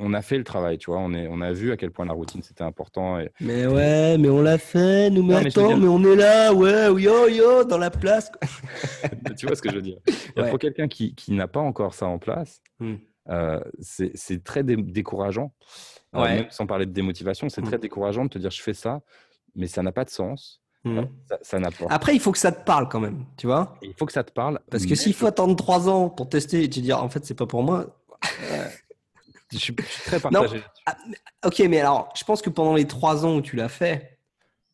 On a fait le travail, tu vois. On, est, on a vu à quel point la routine c'était important. Et...
Mais ouais, mais on l'a fait, nous, mais
Non, mais
attends,
dire-
mais on est là, ouais, yo, yo, dans la place.
tu vois ce que je veux dire
Ouais.
Pour quelqu'un qui, qui n'a pas encore ça en place,
Mm.
euh, c'est très dé- décourageant. Euh, même sans parler de démotivation, c'est
Mm.
très décourageant de te dire je fais ça, mais ça n'a pas de sens.
Mhm.
Ça, ça.
Après, il faut que ça te parle quand même, tu vois.
Il faut que ça te parle.
Parce que s'il faut attendre trois ans pour tester et te dire, en fait, c'est pas pour moi.
Je, suis, très partagé.
Ok, mais alors, je pense que pendant les trois ans où tu l'as fait,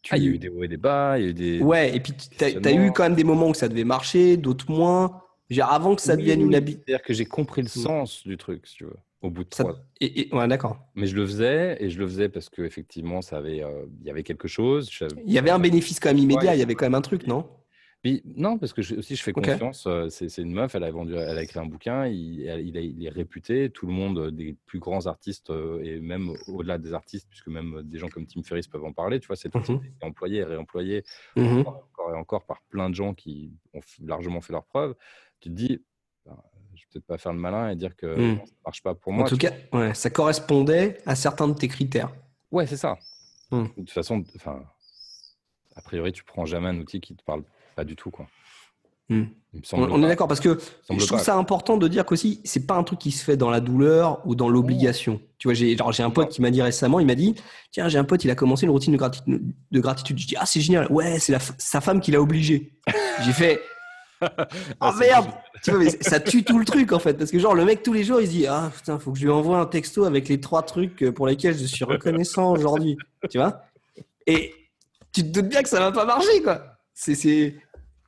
tu...
Ah, il y a eu des hauts et des bas, il y a eu des.
Ouais, et puis tu as, eu quand même des moments où ça devait marcher, d'autres moins. Dire, avant que ça
Oui,
devienne une habitude.
C'est-à-dire que j'ai compris le sens du truc, si tu veux, au bout de
Ça-
trois.
Et, et- ouais, d'accord.
Mais je le faisais, et je le faisais parce qu'effectivement, ça avait, euh, il y avait quelque chose. Je-
Il y avait un bénéfice quand même immédiat,
Ouais,
il y avait quand même un truc, non?
Puis, non, parce que je- aussi je fais confiance. euh, C'est c'est une meuf, elle a vendu, elle a écrit un bouquin, il, est- il est réputé. Tout le monde, euh, des plus grands artistes euh, et même au-delà des artistes, puisque même des gens comme Tim Ferriss peuvent en parler. Tu vois, outil a été employé et réemployé encore, encore et encore par plein de gens qui ont largement fait leurs preuves. Tu te dis, ben, je vais peut-être pas faire le malin et dire que
Mm.
non, ça marche pas pour
En
moi.
tout
tu
cas, ouais, ça correspondait à certains de tes critères.
Ouais, c'est ça.
Hmm.
De toute façon, enfin, a priori, tu prends jamais un outil qui te parle pas du tout, quoi.
Hmm. On, est d'accord parce que je trouve ça important de dire qu'aussi c'est pas un truc qui se fait dans la douleur ou dans l'obligation. Tu vois, j'ai j'ai un pote qui m'a dit récemment, il m'a dit tiens j'ai un pote il a commencé une routine de gratitude. De gratitude. Je dis ah c'est génial, ouais c'est sa femme qui l'a obligé. j'ai fait ah, oh merde tu vois, mais ça tue tout le truc en fait parce que genre le mec tous les jours il se dit ah putain faut que je lui envoie un texto avec les trois trucs pour lesquels je suis reconnaissant aujourd'hui. Tu vois? Et tu te doutes bien que ça va pas marcher quoi. C'est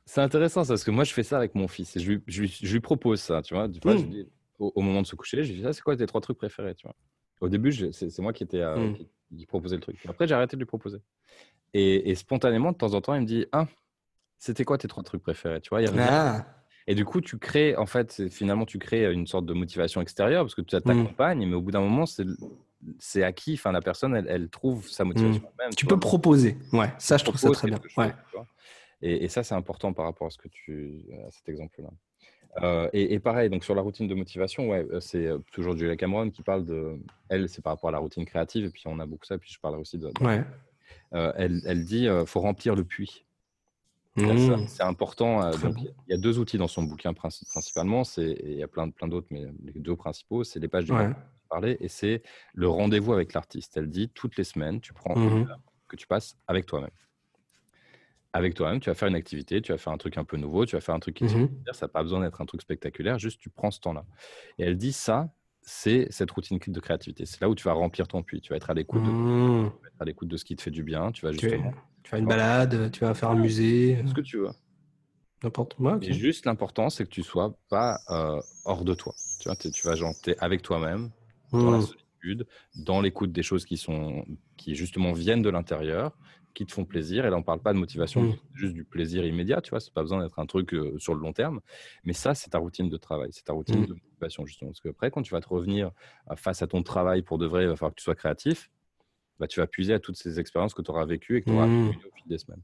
c'est intéressant ça, parce que moi je fais ça avec mon fils et je lui, je lui, propose ça, tu vois. Du coup, mmh. au, moment de se coucher, je lui dis ça, c'est quoi tes trois trucs préférés, tu vois? Au début, c'est moi qui, était, mmh. qui, proposais le truc. Après, j'ai arrêté de lui proposer. Et, spontanément, de temps en temps, il me dit Ah, c'était quoi tes trois trucs préférés? Tu vois, ah. Et du coup, tu crées, en fait, finalement, tu crées une sorte de motivation extérieure parce que tu mmh. t'accompagnes, mais au bout d'un moment, c'est acquis. Enfin, la personne, elle, trouve sa motivation
même. Tu, peux proposer. Ouais, ça, je trouve ça très bien. ouais.
Et, ça, c'est important par rapport à, ce que tu, à cet exemple-là. Euh, et, pareil, donc sur la routine de motivation, ouais, euh, c'est euh, toujours Julia Cameron qui parle de. Elle, c'est par rapport à la routine créative, et puis on a beaucoup ça, et puis je parle aussi de.
ouais.
elle, elle, dit il faut remplir le puits. Mmh. C'est important. il y a deux outils dans son bouquin principalement. Il y a plein, plein d'autres, mais les deux principaux, c'est les pages du ouais. parler et c'est le rendez-vous avec l'artiste. Elle dit toutes les semaines, tu prends une mmh heure que tu passes avec toi-même avec toi-même, tu vas faire une activité, tu vas faire un truc un peu nouveau, tu vas faire un truc qui te mmh ça n'a pas besoin d'être un truc spectaculaire, juste tu prends ce temps-là. Et elle dit ça, c'est cette routine de créativité. C'est là où tu vas remplir ton puits. Tu vas être à l'écoute de, mmh. à l'écoute de ce qui te fait du bien. Tu vas justement.
Tu, vas une balade, tu vas faire un musée.
Ce que tu veux.
N'importe quoi.
Et juste l'important, c'est que tu sois pas euh, hors de toi. Tu vois, tu vas genre, avec toi-même, dans la mmh. solitude, dans l'écoute des choses qui sont, qui justement viennent de l'intérieur qui te font plaisir. Et là, on parle pas de motivation, mmh. juste du plaisir immédiat, tu vois. C'est pas besoin d'être un truc euh, sur le long terme. Mais ça, c'est ta routine de travail, c'est ta routine mmh. de motivation, justement. Parce que après, quand tu vas te revenir euh, face à ton travail pour de vrai, il va falloir que tu sois créatif. Bah, tu vas puiser à toutes ces expériences que tu auras vécues et que tu auras mmh. au fil des semaines.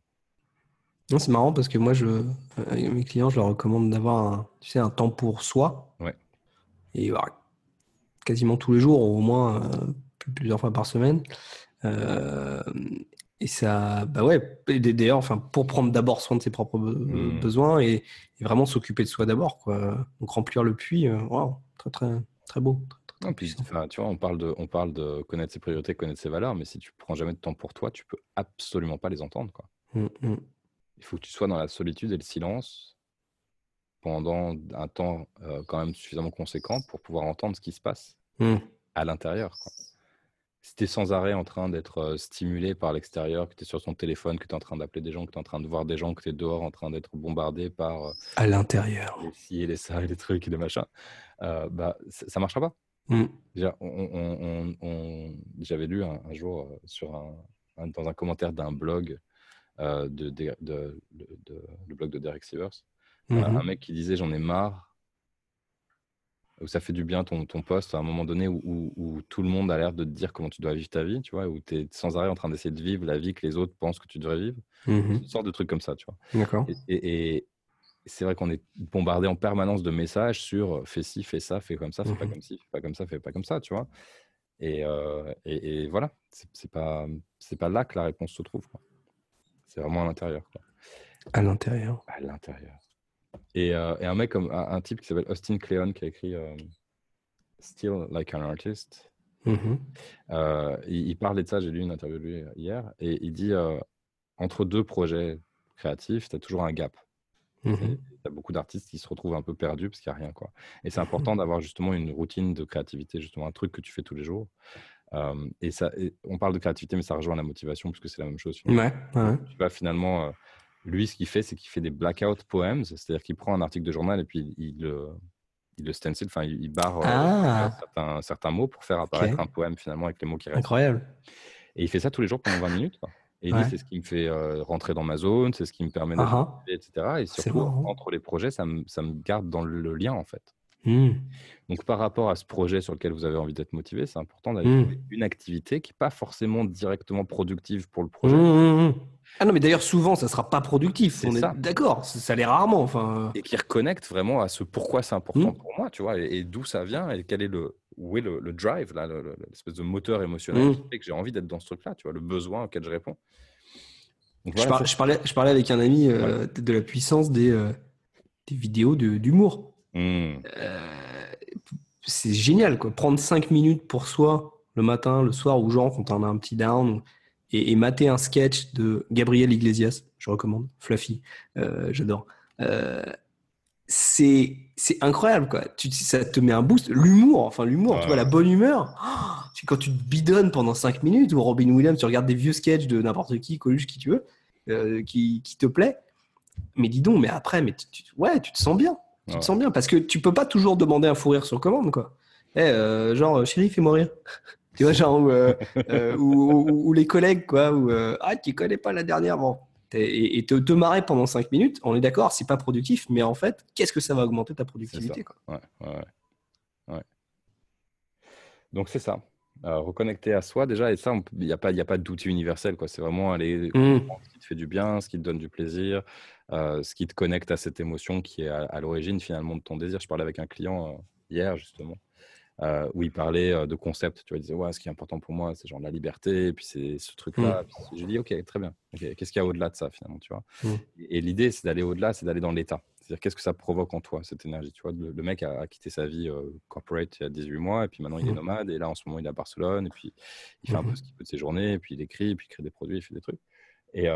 C'est marrant parce que moi, je, euh, mes clients, je leur recommande d'avoir un, tu sais, un temps pour soi.
Ouais.
Et quasiment tous les jours, au moins plusieurs fois par semaine. Euh, et ça, bah ouais, d'ailleurs, enfin, pour prendre d'abord soin de ses propres mmh. besoins et, vraiment s'occuper de soi d'abord, quoi. Donc remplir le puits, euh, très très très beau.
puis, tu vois, on parle de, on parle de connaître ses priorités, connaître ses valeurs, mais si tu prends jamais de temps pour toi, tu peux absolument pas les entendre, quoi.
Mmh, mmh.
Il faut que tu sois dans la solitude et le silence pendant un temps euh, quand même suffisamment conséquent pour pouvoir entendre ce qui se passe à l'intérieur, quoi si tu es sans arrêt en train d'être stimulé par l'extérieur, que tu es sur ton téléphone, que tu es en train d'appeler des gens, que tu es en train de voir des gens, que tu es dehors en train d'être bombardé par.
à l'intérieur.
Les ci et les ça et les trucs et les machins, bah, ça ne marchera pas.
Mmh.
J'avais lu un, jour sur un, dans un commentaire d'un blog, de, de, de, le blog de Derek Sivers, mmh un mec qui disait J'en ai marre où ça fait du bien ton, ton poste à un moment donné où, où, tout le monde a l'air de te dire comment tu dois vivre ta vie, tu vois, où tu es sans arrêt en train d'essayer de vivre la vie que les autres pensent que tu devrais vivre. Mmh Une sorte de truc comme ça, tu vois.
D'accord.
Et, c'est vrai qu'on est bombardé en permanence de messages sur fais ci, fais ça, fais comme ça, fais pas mmh comme ci, fais pas comme ça, fais pas comme ça, tu vois. Et, euh, et, voilà, c'est pas, pas là que la réponse se trouve. C'est vraiment à l'intérieur.
À l'intérieur.
À l'intérieur. Euh, et, un mec comme un, type qui s'appelle Austin Kleon qui a écrit euh, Still Like an Artist.
Mm-hmm.
Euh, il, parlait de ça, j'ai lu une interview de lui hier, et il dit entre deux projets créatifs, tu as toujours un gap.
Mm-hmm.
Tu as beaucoup d'artistes qui se retrouvent un peu perdus parce qu'il n'y a rien. Quoi. Et c'est important d'avoir justement une routine de créativité, justement un truc que tu fais tous les jours. et ça, on parle de créativité, mais ça rejoint la motivation puisque c'est la même chose.
Ouais,
Tu vas finalement lui, ce qu'il fait, c'est qu'il fait des blackout poems, c'est-à-dire qu'il prend un article de journal et puis il, le, il le stencil, enfin, il barre euh,
ah.
certains, mots pour faire apparaître un poème finalement avec les mots qui restent.
Incroyable.
Et il fait ça tous les jours pendant 20 minutes. Et il dit c'est ce qui me fait euh, rentrer dans ma zone, c'est ce qui me permet
uh
etc. Et surtout, entre les projets, ça me, ça me, garde dans le lien en fait.
Hmm.
Donc, par rapport à ce projet sur lequel vous avez envie d'être motivé, c'est important d'avoir hmm. une activité qui n'est pas forcément directement productive pour le projet.
Hmm, ah non, mais d'ailleurs, souvent, ça ne sera pas productif. On est d'accord, ça, l'est rarement. Enfin...
Et qui reconnecte vraiment à ce pourquoi c'est important pour moi, tu vois, et, d'où ça vient, et quel est le, où est le, drive, là, l'espèce de moteur émotionnel qui fait que j'ai envie d'être dans ce truc-là, tu vois, le besoin auquel je réponds.
je, parlais, je, parlais, avec un ami euh, de la puissance des. Euh, des vidéos d'humour. Euh, c'est génial, quoi. Prendre 5 minutes pour soi le matin, le soir, ou genre quand on a un petit down, et, et mater un sketch de Gabriel Iglesias, je recommande, Fluffy, euh, j'adore. Euh, c'est c'est incroyable quoi. Tu, ça te met un boost. L'humour, enfin l'humour, tu vois la bonne humeur. Oh, tu, quand tu te bidonnes pendant 5 minutes ou Robin Williams, tu regardes des vieux sketchs de n'importe qui, Coluche, qui tu veux, euh, qui, qui, te plaît. Mais dis donc, mais après, mais tu, ouais, tu te sens bien. Tu te sens bien parce que tu peux pas toujours demander un fou rire sur commande quoi. Eh, euh, genre, chérie, fais-moi rire. Tu vois, genre, ou, euh, ou, les collègues quoi, ou ah, tu connais pas la dernière, bon et, te, te, marrer pendant 5 minutes, on est d'accord, c'est pas productif, mais en fait, qu'est-ce que ça va augmenter ta productivité quoi?
Ouais, ouais, ouais. Donc c'est ça. reconnecter à soi déjà, et ça, il n'y a pas, y a pas d'outil universel. C'est vraiment aller mmh. ce qui te fait du bien, ce qui te donne du plaisir, euh, ce qui te connecte à cette émotion qui est à, l'origine finalement de ton désir. Je parlais avec un client euh, hier justement. Euh, où il parlait de concepts. Tu vois, il disait ouais, ce qui est important pour moi, c'est genre la liberté, et puis c'est ce truc-là. Mmh. Je dis ok, très bien. Qu'est-ce qu'il y a au-delà de ça finalement, tu vois? Mmh. Et, l'idée, c'est d'aller au-delà, c'est d'aller dans l'état. C'est-à-dire qu'est-ce que ça provoque en toi cette énergie. Tu vois, le, mec a, quitté sa vie corporate il y a 18 mois, et puis maintenant il est mmh. nomade, et là en ce moment il est à Barcelone, et puis il fait un peu ce qu'il peut de ses journées, et puis il écrit, et puis il crée des produits, il fait des trucs. Et,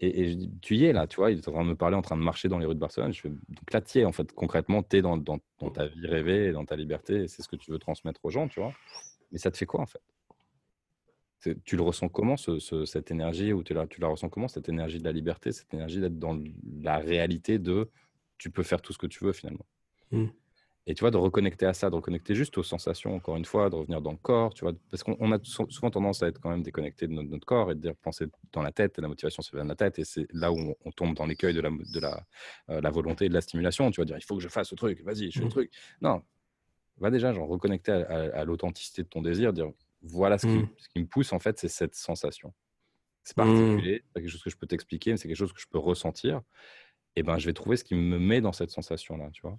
et, tu y es là, tu vois, il est en train de me parler, en train de marcher dans les rues de Barcelone. Je donc là, tu es, en fait, concrètement, tu es dans, dans, ta vie rêvée, dans ta liberté, c'est ce que tu veux transmettre aux gens, tu vois. Mais ça te fait quoi, en fait? Tu le ressens comment, ce, cette énergie, ou tu la, tu la ressens comment, cette énergie de la liberté, cette énergie d'être dans la réalité de tu peux faire tout ce que tu veux, finalement? Mmh. Et tu vois, de reconnecter à ça, de reconnecter juste aux sensations, encore une fois, de revenir dans le corps, tu vois, parce qu'on a souvent tendance à être quand même déconnecté de notre, corps et de dire, penser dans la tête, la motivation se fait dans la tête, et c'est là où on, tombe dans l'écueil de, la, de la, euh, la, volonté et de la stimulation, tu vas dire, il faut que je fasse ce truc, vas-y, je fais le mmh. truc. Non, va déjà genre, reconnecter à, l'authenticité de ton désir, dire, voilà ce qui, mmh. ce qui, me pousse, en fait, c'est cette sensation. C'est mmh. articulé, c'est quelque chose que je peux t'expliquer, mais c'est quelque chose que je peux ressentir. Et ben, je vais trouver ce qui me met dans cette sensation-là, tu vois.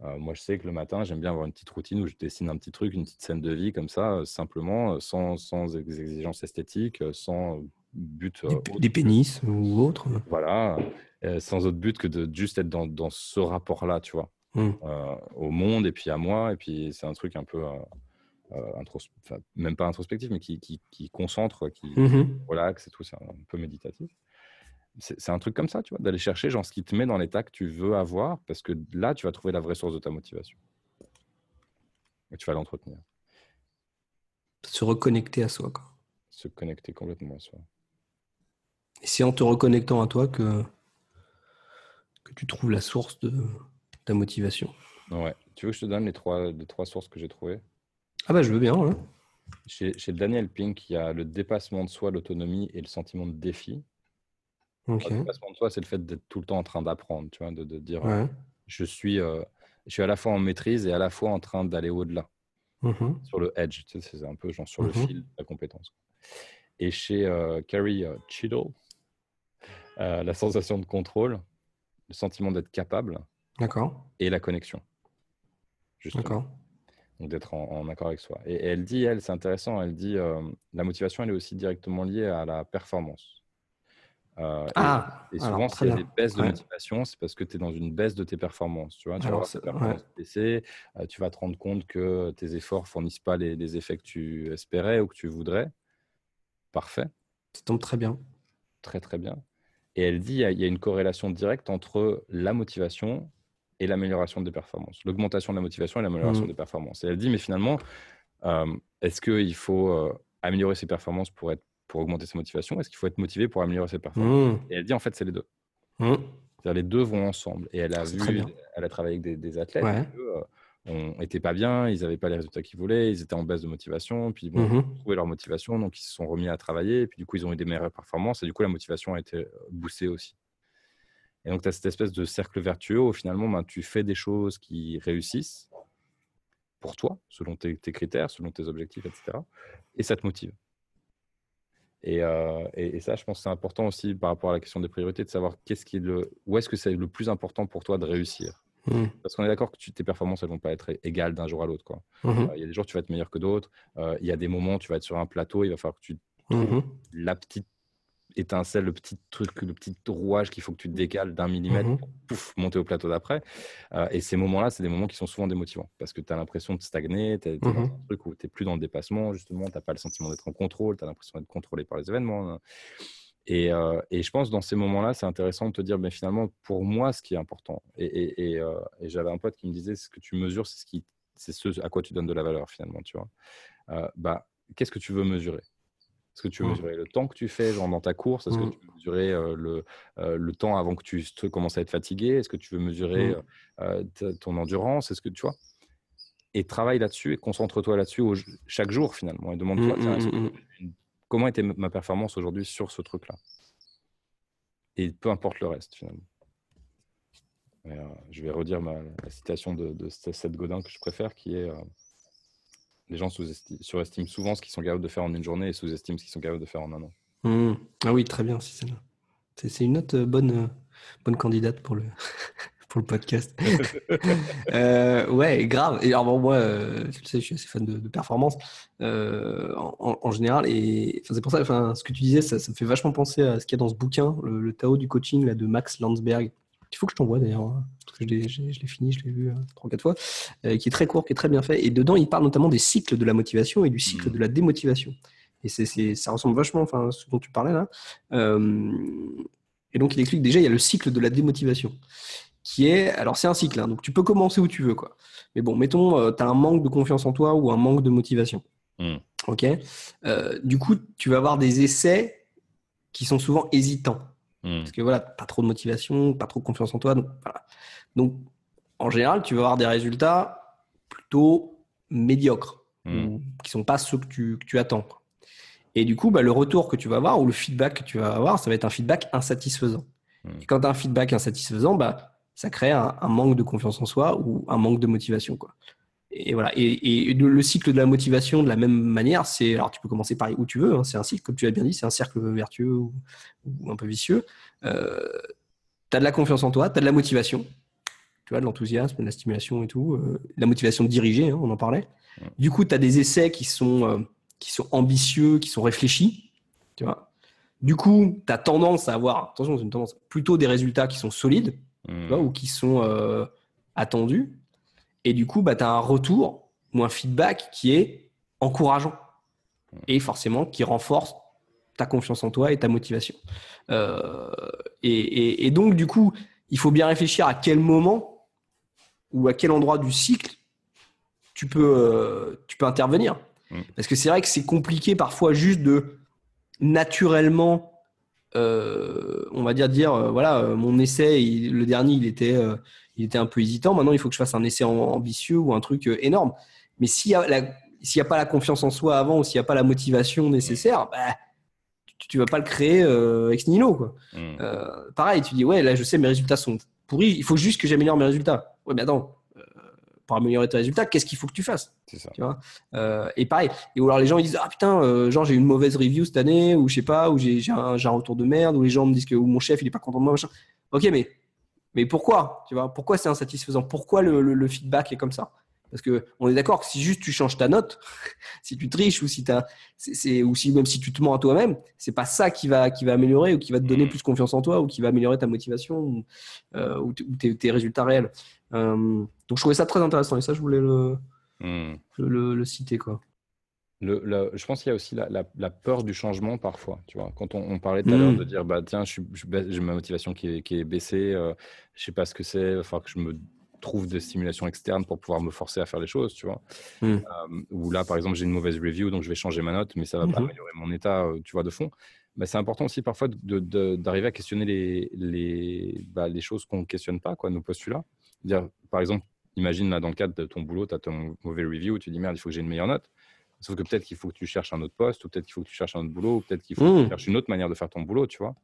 Moi, je sais que le matin, j'aime bien avoir une petite routine où je dessine un petit truc, une petite scène de vie comme ça, euh, simplement, euh, sans, sans exigences esthétiques, sans but.
des, pénis ou autre.
Voilà, sans autre but que de juste être dans, dans ce rapport-là, tu vois, mmh. au monde et puis à moi. Et puis, c'est un truc un peu. même pas introspectif, mais qui, qui, qui concentre, qui mmh relaxe et tout, c'est un peu méditatif c'est un truc comme ça, tu vois, d'aller chercher genre, ce qui te met dans l'état que tu veux avoir, parce que là, tu vas trouver la vraie source de ta motivation. Et tu vas l'entretenir.
Se reconnecter à soi. Quoi.
Se connecter complètement à soi.
Et c'est en te reconnectant à toi que, que tu trouves la source de ta motivation.
Ouais. Tu veux que je te donne les trois, trois sources que j'ai trouvées?
Ah bah je veux bien.
Chez, chez Daniel Pink, il y a le dépassement de soi, l'autonomie et le sentiment de défi. Le dépassement de soi, c'est le fait d'être tout le temps en train d'apprendre, tu vois, de, de dire je, suis, je suis à la fois en maîtrise et à la fois en train d'aller au-delà, mmh sur le edge, tu sais, c'est un peu genre sur le mmh fil de la compétence. Et chez Carrie Cheadle, la sensation de contrôle, le sentiment d'être capable et la connexion. D'accord. Donc d'être en, accord avec soi. Et, et elle dit, elle, c'est intéressant, elle dit la motivation, elle est aussi directement liée à la performance. Euh, ah, et, souvent, s'il y a des baisses de motivation, c'est parce que tu es dans une baisse de tes performances. Tu, vois, tu vas baisser, euh, tu vas te rendre compte que tes efforts ne fournissent pas les, effets que tu espérais ou que tu voudrais. Parfait.
Ça tombe très bien.
Très, très bien. Et elle dit il y, a une corrélation directe entre la motivation et l'amélioration des performances. L'augmentation de la motivation et l'amélioration mmh. des performances. Et elle dit mais finalement, euh, est-ce qu'il faut améliorer ses performances pour être pour augmenter sa motivation Est-ce qu'il faut être motivé pour améliorer ses performances mmh. Et elle dit en fait, c'est les deux. Mmh. Les deux vont ensemble. Et elle a vu, elle a travaillé avec des, athlètes qui n'étaient euh, pas bien, ils n'avaient pas les résultats qu'ils voulaient, ils étaient en baisse de motivation, puis bon, ils ont trouvé leur motivation, donc ils se sont remis à travailler, et puis du coup, ils ont eu des meilleures performances, et du coup, la motivation a été euh, boostée aussi. Et donc, tu as cette espèce de cercle vertueux où finalement, ben, tu fais des choses qui réussissent pour toi, selon tes critères, selon tes objectifs, etc. Et ça te motive. Euh, et, et, ça, je pense que c'est important aussi par rapport à la question des priorités, de savoir qu'est-ce qui est le, où est-ce que c'est le plus important pour toi de réussir. Mmh. Parce qu'on est d'accord que tes performances, elles vont pas être égales d'un jour à l'autre. Mmh euh, il y a des jours, tu vas être meilleur que d'autres. Euh, il y a des moments, tu vas être sur un plateau, il va falloir que tu trouves mmh la petite étincelle, le petit truc, le petit rouage qu'il faut que tu te décales d'un millimètre pour pouf, monter au plateau d'après. Euh, et ces moments-là, c'est des moments qui sont souvent démotivants parce que tu as l'impression de stagner, tu es, dans
Mhm.
un truc où tu n'es plus dans le dépassement, justement, tu n'as pas le sentiment d'être en contrôle, tu as l'impression d'être contrôlé par les événements. hein. Et, euh, et je pense dans ces moments-là, c'est intéressant de te dire, mais finalement, pour moi, ce qui est important, et, et- et, euh, et j'avais un pote qui me disait, ce que tu mesures, c'est ce, qui, c'est ce à quoi tu donnes de la valeur, finalement, tu vois. Euh, bah, qu'est-ce que tu veux mesurer? Est-ce que tu veux
Mm.
mesurer le temps que tu fais, genre dans ta course? Est-ce que tu veux mesurer euh, le, euh, le temps avant que tu te commences à être fatigué? Est-ce que tu veux mesurer
Mm.
euh, ta- ton endurance? Est-ce que tu vois? Et travaille là-dessus et concentre-toi là-dessus chaque jour, finalement. Et demande-toi,
Mm, mm, mm, mm.
comment était ma performance aujourd'hui sur ce truc-là? Et peu importe le reste, finalement. Et, je vais redire ma, la citation de, de Seth Godin que je préfère, qui est Les gens surestiment souvent ce qu'ils sont capables de faire en une journée et sous-estiment ce qu'ils sont capables de faire en un an.
Mm. Ah oui, très bien, si c'est là. C'est une autre euh, bonne, euh, bonne candidate pour le, pour le podcast. Euh, ouais, grave. Et alors, bon, moi, euh, tu le sais, je suis assez fan de, de performance euh, en, général. Et c'est pour ça, ce que tu disais, ça, ça me fait vachement penser à ce qu'il y a dans ce bouquin, le, le Tao du coaching là, de Max Landsberg. Il faut que je t'envoie d'ailleurs, hein, parce que je l'ai fini, je l'ai vu euh, trois, quatre fois, euh, qui est très court, qui est très bien fait. Et dedans, il parle notamment des cycles de la motivation et du cycle
Mhm.
de la démotivation. Et c'est, ça ressemble vachement enfin, à ce dont tu parlais là. Euh, et donc, il explique déjà, il y a le cycle de la démotivation qui est, alors c'est un cycle, hein, donc tu peux commencer où tu veux, quoi. Mais bon, mettons, tu as un manque de confiance en toi ou un manque de motivation.
Mm.
Ok? Euh, du coup, tu vas avoir des essais qui sont souvent hésitants
Mm.
parce que voilà, pas trop de motivation, pas trop de confiance en toi, donc voilà. Donc, en général, tu vas avoir des résultats plutôt médiocres,
Mm.
ou qui sont pas ceux que tu, que tu attends. Et du coup, bah, le retour que tu vas avoir ou le feedback que tu vas avoir, ça va être un feedback insatisfaisant.
Mm.
Et quand tu as un feedback insatisfaisant, bah, ça crée un, un manque de confiance en soi ou un manque de motivation. Quoi. Et voilà. Et, et le, le cycle de la motivation, de la même manière, c'est alors tu peux commencer par où tu veux. hein, c'est un cycle, comme tu l'as bien dit, c'est un cercle vertueux ou, ou un peu vicieux. Euh, tu as de la confiance en toi, tu as de la motivation, tu vois, de l'enthousiasme, de la stimulation et tout, euh, la motivation de diriger, hein, on en parlait. Du coup, tu as des essais qui sont, euh, qui sont ambitieux, qui sont réfléchis, tu vois. Du coup, tu as tendance à avoir, attention, c'est une tendance, plutôt des résultats qui sont solides,
Mm.
tu vois, ou qui sont euh, attendus. Et du coup, bah, tu as un retour ou un feedback qui est encourageant et forcément qui renforce ta confiance en toi et ta motivation. Euh, et, et- et donc, du coup, il faut bien réfléchir à quel moment ou à quel endroit du cycle tu peux, euh, tu peux intervenir.
Mm.
Parce que c'est vrai que c'est compliqué parfois juste de naturellement, euh, on va dire, dire voilà, mon essai, il- le dernier, il était, il était un peu hésitant. Maintenant, il faut que je fasse un essai am- ambitieux ou un truc euh, énorme. Mais s'il n'y a, a pas la confiance en soi avant ou s'il n'y a pas la motivation nécessaire, bah, tu, tu vas pas le créer euh, ex nihilo. Quoi.
Mm.
Euh, pareil, tu dis, ouais, là, je sais, mes résultats sont pourris, il faut juste que j'améliore mes résultats. Ouais, mais attends, euh, pour améliorer tes résultats, qu'est-ce qu'il faut que tu fasses?
Ça.
tu vois? Et pareil, et ou alors les gens ils disent, ah putain, genre j'ai eu une mauvaise review cette année, ou je sais pas, ou j'ai un, retour de merde, ou les gens me disent que ou mon chef il est pas content de moi, machin. Ok, mais, mais pourquoi tu vois Pourquoi c'est insatisfaisant? Pourquoi le, le- le feedback est comme ça? Parce que on est d'accord que si juste tu changes ta note, si tu triches ou si c'est- ou si même si tu te mens à toi-même, c'est pas ça qui va qui va améliorer ou qui va te donner
Mhm.
plus confiance en toi ou qui va améliorer ta motivation ou, euh, ou t- ou tes, tes résultats réels. Euh, donc je trouvais ça très intéressant et ça je voulais le,
Mm.
le- le citer quoi.
Le, le- je pense qu'il y a aussi la, la- la peur du changement parfois. Tu vois, quand on, on parlait tout à l'heure
Mm.
de dire bah tiens, je je j'ai ma motivation qui est, qui est baissée, euh, je sais pas ce que c'est, il va falloir que je me trouve des stimulations externes pour pouvoir me forcer à faire les choses, tu vois.
Mm.
Euh, ou là, par exemple, j'ai une mauvaise review, donc je vais changer ma note, mais ça va pas
Mhm.
améliorer mon état, euh, tu vois, de fond. Bah, c'est important aussi parfois d'arriver à questionner les, les, bah, les choses qu'on ne questionne pas, quoi, nos postulats. Dire, par exemple, imagine là dans le cadre de ton boulot, tu as ton mauvais review, tu dis merde, il faut que j'ai une meilleure note. Sauf que peut-être qu'il faut que tu cherches un autre poste, ou peut-être qu'il faut que tu cherches un autre boulot, ou peut-être qu'il faut que tu cherches une autre manière de faire ton boulot, tu vois.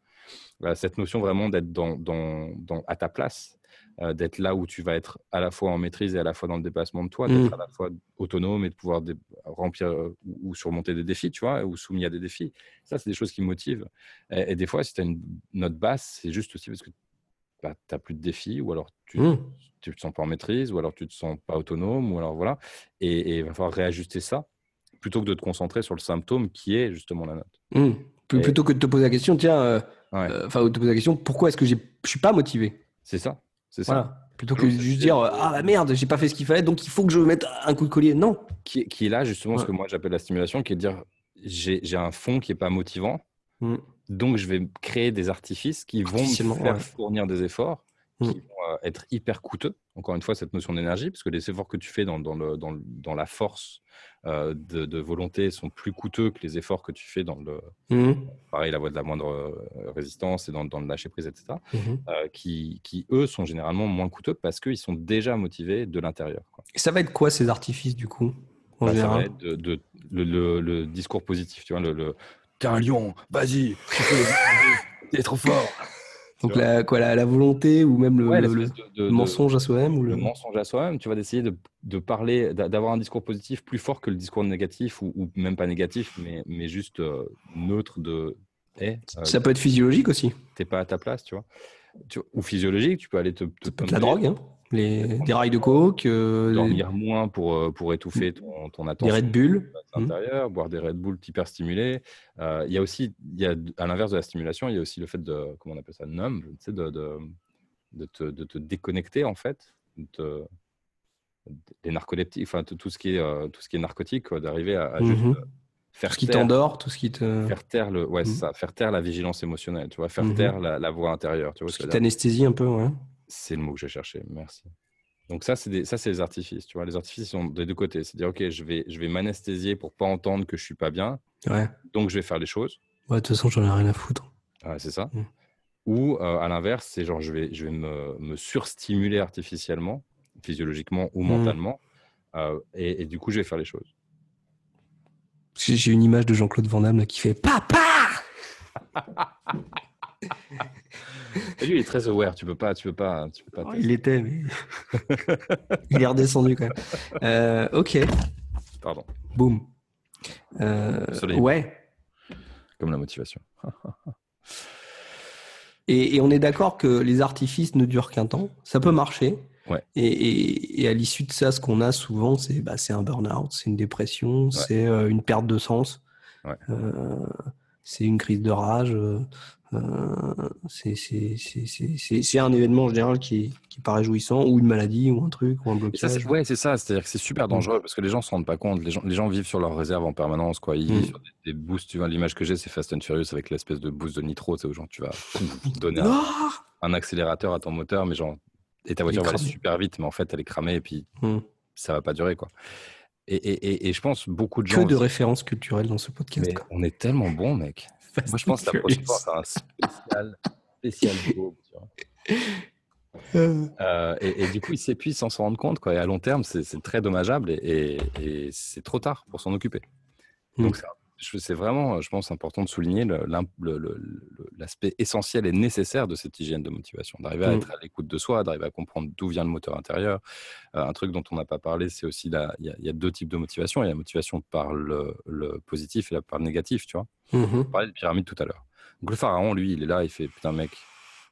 Voilà, cette notion vraiment d'être dans, dans, dans- à ta place, euh, d'être là où tu vas être à la fois en maîtrise et à la fois dans le dépassement de toi, d'être
Mm.
à la fois autonome et de pouvoir remplir euh, ou, ou surmonter des défis, tu vois, ou soumis à des défis. Ça, c'est des choses qui me motivent. Et, et des fois, si tu as une note basse, c'est juste aussi parce que tu n'as plus de défis, ou alors tu
Mm.
tu te sens pas en maîtrise, ou alors tu te sens pas autonome, ou alors voilà. Et il va falloir réajuster ça plutôt que de te concentrer sur le symptôme qui est justement la note.
Mm. Plutôt que de te poser la question, tiens, enfin, te poser la question, pourquoi est-ce que je suis pas motivé?
C'est ça. C'est ça.
Plutôt que de juste dire ah bah merde, j'ai pas fait ce qu'il fallait, donc il faut que je mette un coup de collier. Non.
Qui, est là justement ce que moi j'appelle la stimulation, qui est de dire j'ai un fond qui est pas motivant, mm. donc je vais créer des artifices qui vont me faire fournir des efforts qui mm. vont euh, être hyper coûteux. Encore une fois, cette notion d'énergie, parce que les efforts que tu fais dans, dans, le, dans, dans la force euh, de, de, volonté sont plus coûteux que les efforts que tu fais dans le. Mmh. Pareil, la voie de la moindre euh, résistance et dans, le lâcher prise, etc. Mmh. qui, qui, eux, sont généralement moins coûteux parce qu'ils sont déjà motivés de l'intérieur.
Et ça va être quoi ces artifices, du coup
en bah, Ça va être de, le, le, discours positif, tu vois, le. T'es un lion, vas-y, t'es trop fort.
Donc la, quoi, la, volonté ou même le, mensonge à soi-même ou
le... mensonge à soi-même, tu vas essayer de, parler, d'avoir un discours positif plus fort que le discours négatif ou, même pas négatif, mais, mais juste euh, neutre de.
Euh, ça peut être physiologique aussi.
T'es pas à ta place, tu vois. ou physiologique, tu peux aller te.
te la drogue, hein les, des rails de coke. Euh,
dormir moins pour, euh, pour étouffer ton, ton attention.
Des Red Bull.
Intérieur, boire des Red Bull hyper stimulés. Euh, il y a aussi, il y a, à l'inverse de la stimulation, il y a aussi le fait de, comment on appelle ça, numb, tu sais, de, de, de, te, de te déconnecter en fait. De, des narcoleptiques, enfin tout ce qui est, tout ce qui est narcotique, d'arriver à, juste
mhm. faire tout ce qui t'endort, tout ce qui te
faire taire le, ouais, mhm. ça, faire taire la vigilance émotionnelle, tu vois, faire taire la, la, voix intérieure, tu vois.
Ce qui t'anesthésie un peu, ouais.
C'est le mot que j'ai cherché, merci. Donc ça, c'est des, ça, c'est les artifices. Tu vois, les artifices sont des deux côtés. C'est dire, ok, je vais, je vais m'anesthésier pour pas entendre que je suis pas bien.
Ouais.
Donc je vais faire les choses.
Ouais, de toute façon, j'en ai rien à foutre.
Ouais, c'est ça. Mm. Ou euh, à l'inverse, c'est genre, je vais, je vais me, me surstimuler artificiellement, physiologiquement ou mm. mentalement, euh, et, et, du coup, je vais faire les choses.
J'ai une image de Jean-Claude Van Damme là, qui fait Papa
Lui, il est très aware. Tu peux pas, tu peux pas, tu peux pas.
il était, mais il est redescendu quand même. Euh, ok.
Pardon.
Boum. Euh, ouais.
Comme la motivation.
et, on est d'accord que les artifices ne durent qu'un temps. Ça peut marcher.
Ouais.
Et, et, à l'issue de ça, ce qu'on a souvent, c'est bah, un burn-out, c'est une dépression, c'est euh, une perte de sens,
ouais.
c'est une crise de rage, euh, c'est un événement en général qui est, qui pas réjouissant, ou une maladie, ou un truc, ou un blocage.
ouais, c'est ça. C'est-à-dire que c'est super dangereux parce que les gens se rendent pas compte. Les gens, les gens vivent sur leur réserve en permanence. Quoi. Ils vivent mm. sur des, boosts. Tu vois, l'image que j'ai, c'est Fast and Furious avec l'espèce de boost de nitro. C'est aux gens, tu vas donner un, accélérateur à ton moteur, mais genre, et ta voiture va aller super vite, mais en fait, elle est cramée et puis mm. ça va pas durer. quoi. Et, et, et, je pense beaucoup de gens.
Que de références culturelles dans ce podcast.
on est tellement bon, mec. Moi, je pense que la prochaine fois, on un spécial, spécial euh. euh, et, du coup, il s'épuise sans s'en rendre compte. Quoi. Et à long terme, c'est très dommageable et, et c'est trop tard pour s'en occuper. Mm. Donc, c'est vraiment, je pense, important de souligner l'aspect essentiel et nécessaire de cette hygiène de motivation, d'arriver à mm. être à l'écoute de soi, d'arriver à comprendre d'où vient le moteur intérieur. Euh, un truc dont on n'a pas parlé, c'est aussi, il y, a deux types de motivation. Il y a la motivation par le, positif et la par le négatif, tu vois. Mm-hmm. On parlait de pyramide tout à l'heure. Donc le pharaon, lui, il est là, il fait, putain mec,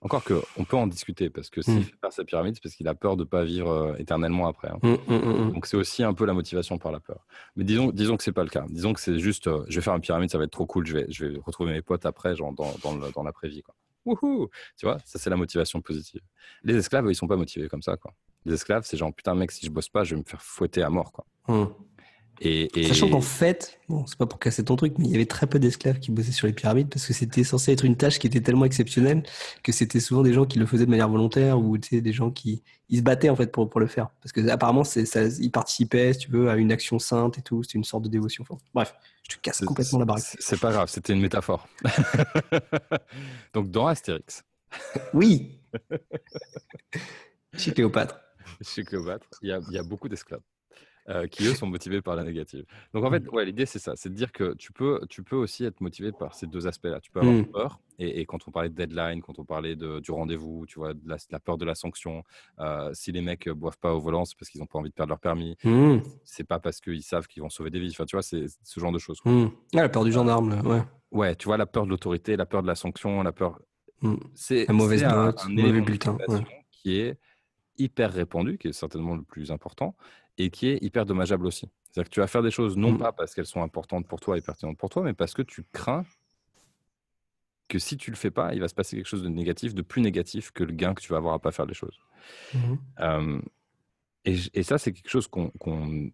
encore qu'on peut en discuter parce que s'il mmh. fait faire sa pyramide, c'est parce qu'il a peur de ne pas vivre euh, éternellement après. Hein. Mmh, mmh, Donc c'est aussi un peu la motivation par la peur. Mais disons, disons que c'est pas le cas. Disons que c'est juste, euh, je vais faire une pyramide, ça va être trop cool. Je vais, je vais retrouver mes potes après, genre dans, dans, dans l'après-vie. Quoi. Wouhou tu vois, ça c'est la motivation positive. Les esclaves, ils sont pas motivés comme ça. Quoi. Les esclaves, c'est genre putain mec, si je bosse pas, je vais me faire fouetter à mort. Quoi.
Et, Sachant qu'en fait, bon, c'est pas pour casser ton truc, mais il y avait très peu d'esclaves qui bossaient sur les pyramides parce que c'était censé être une tâche qui était tellement exceptionnelle que c'était souvent des gens qui le faisaient de manière volontaire ou des gens qui ils se battaient en fait pour, pour le faire. Parce que apparemment, ça, ils participaient, si tu veux, à une action sainte et tout. C'était une sorte de dévotion. Bref, je te casse complètement la baraque.
C'est pas grave, c'était une métaphore. Donc dans Astérix.
oui. Chez Cléopâtre.
Chez Cléopâtre, il y a, il y a beaucoup d'esclaves. Euh, qui eux sont motivés par la négative. Donc en fait, ouais, l'idée c'est ça, c'est de dire que tu peux, tu peux aussi être motivé par ces deux aspects-là. Tu peux avoir mmh. peur, et, quand on parlait de deadline, quand on parlait de, du rendez-vous, tu vois, de la, peur de la sanction. Euh, si les mecs boivent pas au volant, c'est parce qu'ils n'ont pas envie de perdre leur permis. Mmh. C'est pas parce qu'ils savent qu'ils vont sauver des vies. Enfin, tu vois, c'est ce genre de choses.
Mmh. la peur du gendarme, ouais.
Ouais, tu vois, la peur de l'autorité, la peur de la sanction, la peur.
C'est la mauvaise note, un, mauvais bulletin,
qui est hyper répandu, qui est certainement le plus important, et qui est hyper dommageable aussi. C'est-à-dire que tu vas faire des choses non mmh. pas parce qu'elles sont importantes pour toi et pertinentes pour toi, mais parce que tu crains que si tu le fais pas, il va se passer quelque chose de négatif, de plus négatif que le gain que tu vas avoir à pas faire les choses. Mmh. et, ça, c'est quelque chose qu'on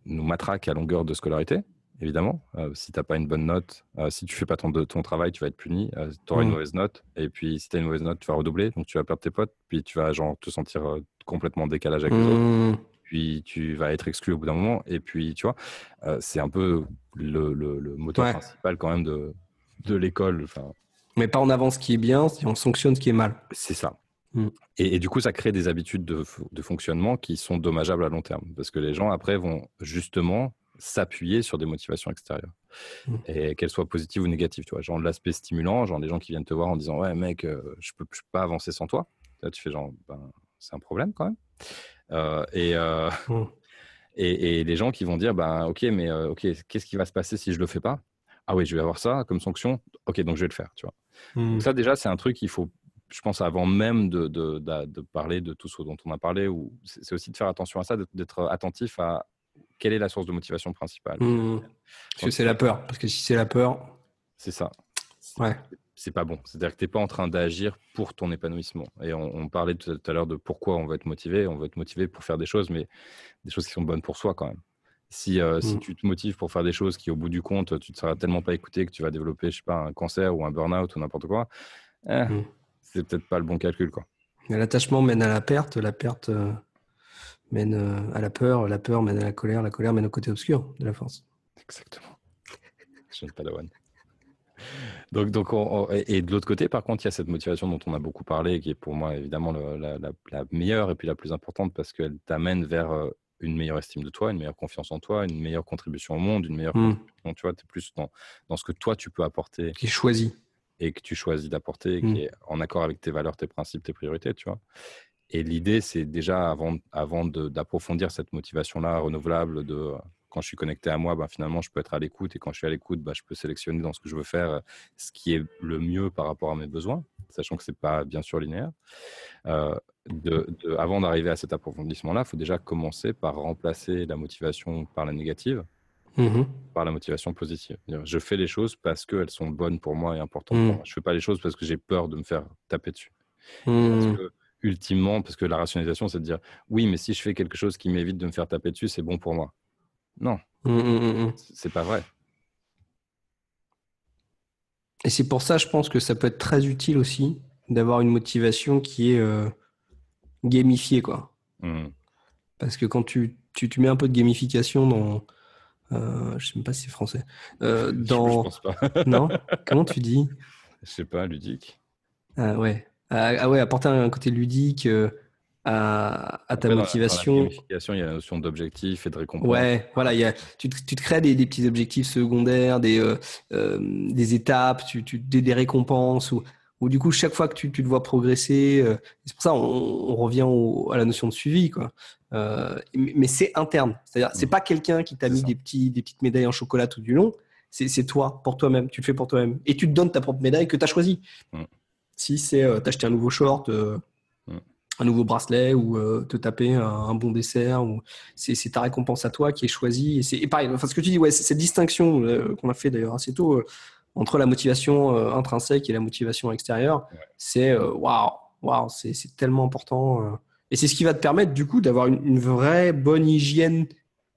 nous matraque à longueur de scolarité, évidemment. si tu n'as pas une bonne note, si tu fais pas ton, ton travail, tu vas être puni, tu auras une mmh. mauvaise note. Et puis, si tu as une mauvaise note, tu vas redoubler, donc tu vas perdre tes potes, puis tu vas genre, te sentir complètement décalage avec les autres. Puis tu vas être exclu au bout d'un moment. Et puis, tu vois, c'est un peu le, le, moteur principal quand même de, de l'école. Enfin,
mais pas en avant ce qui est bien, si on sanctionne ce qui est mal.
C'est ça. Mm. Et, du coup, ça crée des habitudes de, fonctionnement qui sont dommageables à long terme. Parce que les gens, après, vont justement s'appuyer sur des motivations extérieures. Mm. Et qu'elles soient positives ou négatives. Tu vois, genre l'aspect stimulant, genre des gens qui viennent te voir en disant Ouais, mec, euh, je peux, peux pas avancer sans toi. Là, tu fais genre ben, C'est un problème quand même. Euh, euh, mm. et, et, les gens qui vont dire ben, Ok, mais ok, qu'est-ce qui va se passer si je le fais pas? Ah oui, je vais avoir ça comme sanction. Ok, donc je vais le faire. Tu vois. Donc ça, déjà, c'est un truc qu'il faut je pense, avant même de, de, de, parler de tout ce dont on a parlé, c'est aussi de faire attention à ça, d'être attentif à quelle est la source de motivation principale.
Mmh. Parce que c'est la peur. Parce que si c'est la peur.
C'est ça.
Ouais.
C'est pas bon. C'est-à-dire que tu n'es pas en train d'agir pour ton épanouissement. Et on, parlait tout à l'heure de pourquoi on veut être motivé. On veut être motivé pour faire des choses, mais des choses qui sont bonnes pour soi quand même. Si, euh, si mmh. tu te motives pour faire des choses qui, au bout du compte, tu ne seras tellement pas écouté que tu vas développer, je sais pas, un cancer ou un burn-out ou n'importe quoi, eh, mmh c'est peut-être pas le bon calcul. Quoi.
L'attachement mène à la perte, la perte euh, mène euh, à la peur, la peur mène à la colère, la colère mène au côté obscur de la force.
Exactement. Je ne pas la one. Donc, donc et de l'autre côté, par contre, il y a cette motivation dont on a beaucoup parlé, qui est pour moi évidemment la, meilleure et puis la plus importante parce qu'elle t'amène vers euh, une meilleure estime de toi, une meilleure confiance en toi, une meilleure contribution au monde, une meilleure mmh. Tu vois, tu es plus dans, dans, ce que toi tu peux apporter.
Qui choisit
et que tu choisis d'apporter, qui mmh. est en accord avec tes valeurs, tes principes, tes priorités, tu vois. Et l'idée, c'est déjà avant, avant d'approfondir cette motivation-là renouvelable de quand je suis connecté à moi, ben, finalement, je peux être à l'écoute et quand je suis à l'écoute, ben, je peux sélectionner dans ce que je veux faire ce qui est le mieux par rapport à mes besoins, sachant que c'est pas bien sûr linéaire. Euh, de, avant d'arriver à cet approfondissement-là, il faut déjà commencer par remplacer la motivation par la négative Mmh par la motivation positive. Je fais les choses parce qu'elles sont bonnes pour moi et importantes pour mmh. moi. Je ne fais pas les choses parce que j'ai peur de me faire taper dessus. Parce mmh. que, ultimement, parce que la rationalisation, c'est de dire oui, mais si je fais quelque chose qui m'évite de me faire taper dessus, c'est bon pour moi. Non, c'est pas vrai.
Et c'est pour ça, je pense que ça peut être très utile aussi d'avoir une motivation qui est euh, gamifiée, quoi. Parce que quand tu, tu, tu, mets un peu de gamification dans, euh, je sais même pas si c'est français. Euh, dans... Je, pense pas. non? Comment tu dis?
Je sais pas, ludique.
Ah ouais. Ah, ah ouais, apporter un côté ludique euh, à, à, ta motivation.
Dans la, gamification, il y a la notion d'objectif et de récompense.
Ouais, voilà, il y a, tu, tu te crées des, des, petits objectifs secondaires, des, des étapes, tu, tu, des, des récompenses ou où du coup chaque fois que tu, tu te vois progresser, euh, c'est pour ça on, on revient au, à la notion de suivi quoi. Euh, mais c'est interne, c'est-à-dire c'est mmh. pas quelqu'un qui t'a mis des petits des petites médailles en chocolat tout du long, c'est toi pour toi-même, tu le fais pour toi-même et tu te donnes ta propre médaille que tu as choisie. Mmh. Si c'est euh, t'acheter un nouveau short, euh. Un nouveau bracelet ou euh, te taper un, un, bon dessert ou c'est ta récompense à toi qui est choisie et c'est pareil. Enfin ce que tu dis ouais, cette distinction qu'on a fait d'ailleurs assez tôt entre la motivation euh, intrinsèque et la motivation extérieure, c'est euh, waouh, waouh, c'est tellement important. Euh. et c'est ce qui va te permettre du coup d'avoir une, vraie bonne hygiène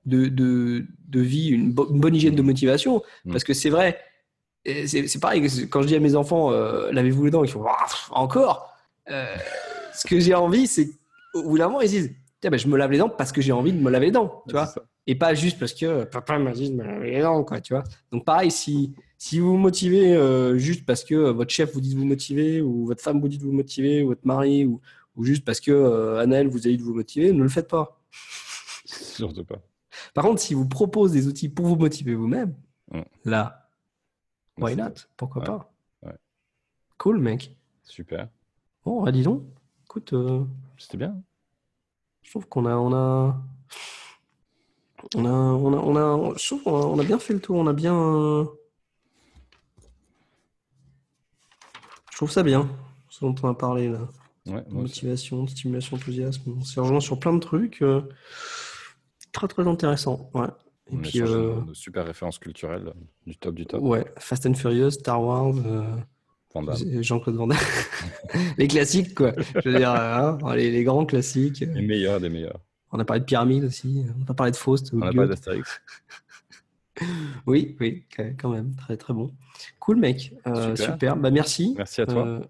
de, de, de vie, une, bonne hygiène de motivation. Mm. Parce que c'est vrai, c'est pareil, quand je dis à mes enfants, lavez-vous les dents, ils font encore. Ce que j'ai envie, c'est au bout d'un moment, ils disent, ben, je me lave les dents parce que j'ai envie de me laver les dents, tu vois. Et pas juste parce que papa m'a dit de me laver les dents, quoi, tu vois. Donc pareil, si, si vous vous motivez euh, juste parce que euh, votre chef vous dit de vous motiver, ou votre femme vous dit de vous motiver, ou votre mari, ou, juste parce que euh, vous a dit de vous motiver, ne le faites pas.
Surtout pas.
Par contre, si vous propose des outils pour vous motiver vous-même, là, why not? Pourquoi pas? Cool, mec.
Super.
Bon, dis donc. Écoute.
C'était bien.
Je trouve qu'on a, on a, on a, on a, on a, je trouve on a bien fait le tour. On a bien. Je trouve ça bien, ce dont on a parlé là. Motivation, stimulation, enthousiasme. On s'est rejoint sur plein de trucs. Euh, très très intéressant. Ouais.
Et puis, euh, super références culturelles du top du top.
Ouais, Fast and Furious, Star Wars, euh. Euh, Jean-Claude Van Damme. les classiques, quoi. Je veux dire, hein, les, les grands classiques.
Les meilleurs des meilleurs.
On a parlé de Pyramide aussi. On a parlé de Faust.
On a parlé d'Astérix.
Oui, oui, quand même. Très, très bon. Cool, mec. Euh,
Super.
super. Bah, merci.
Merci à toi.
Euh,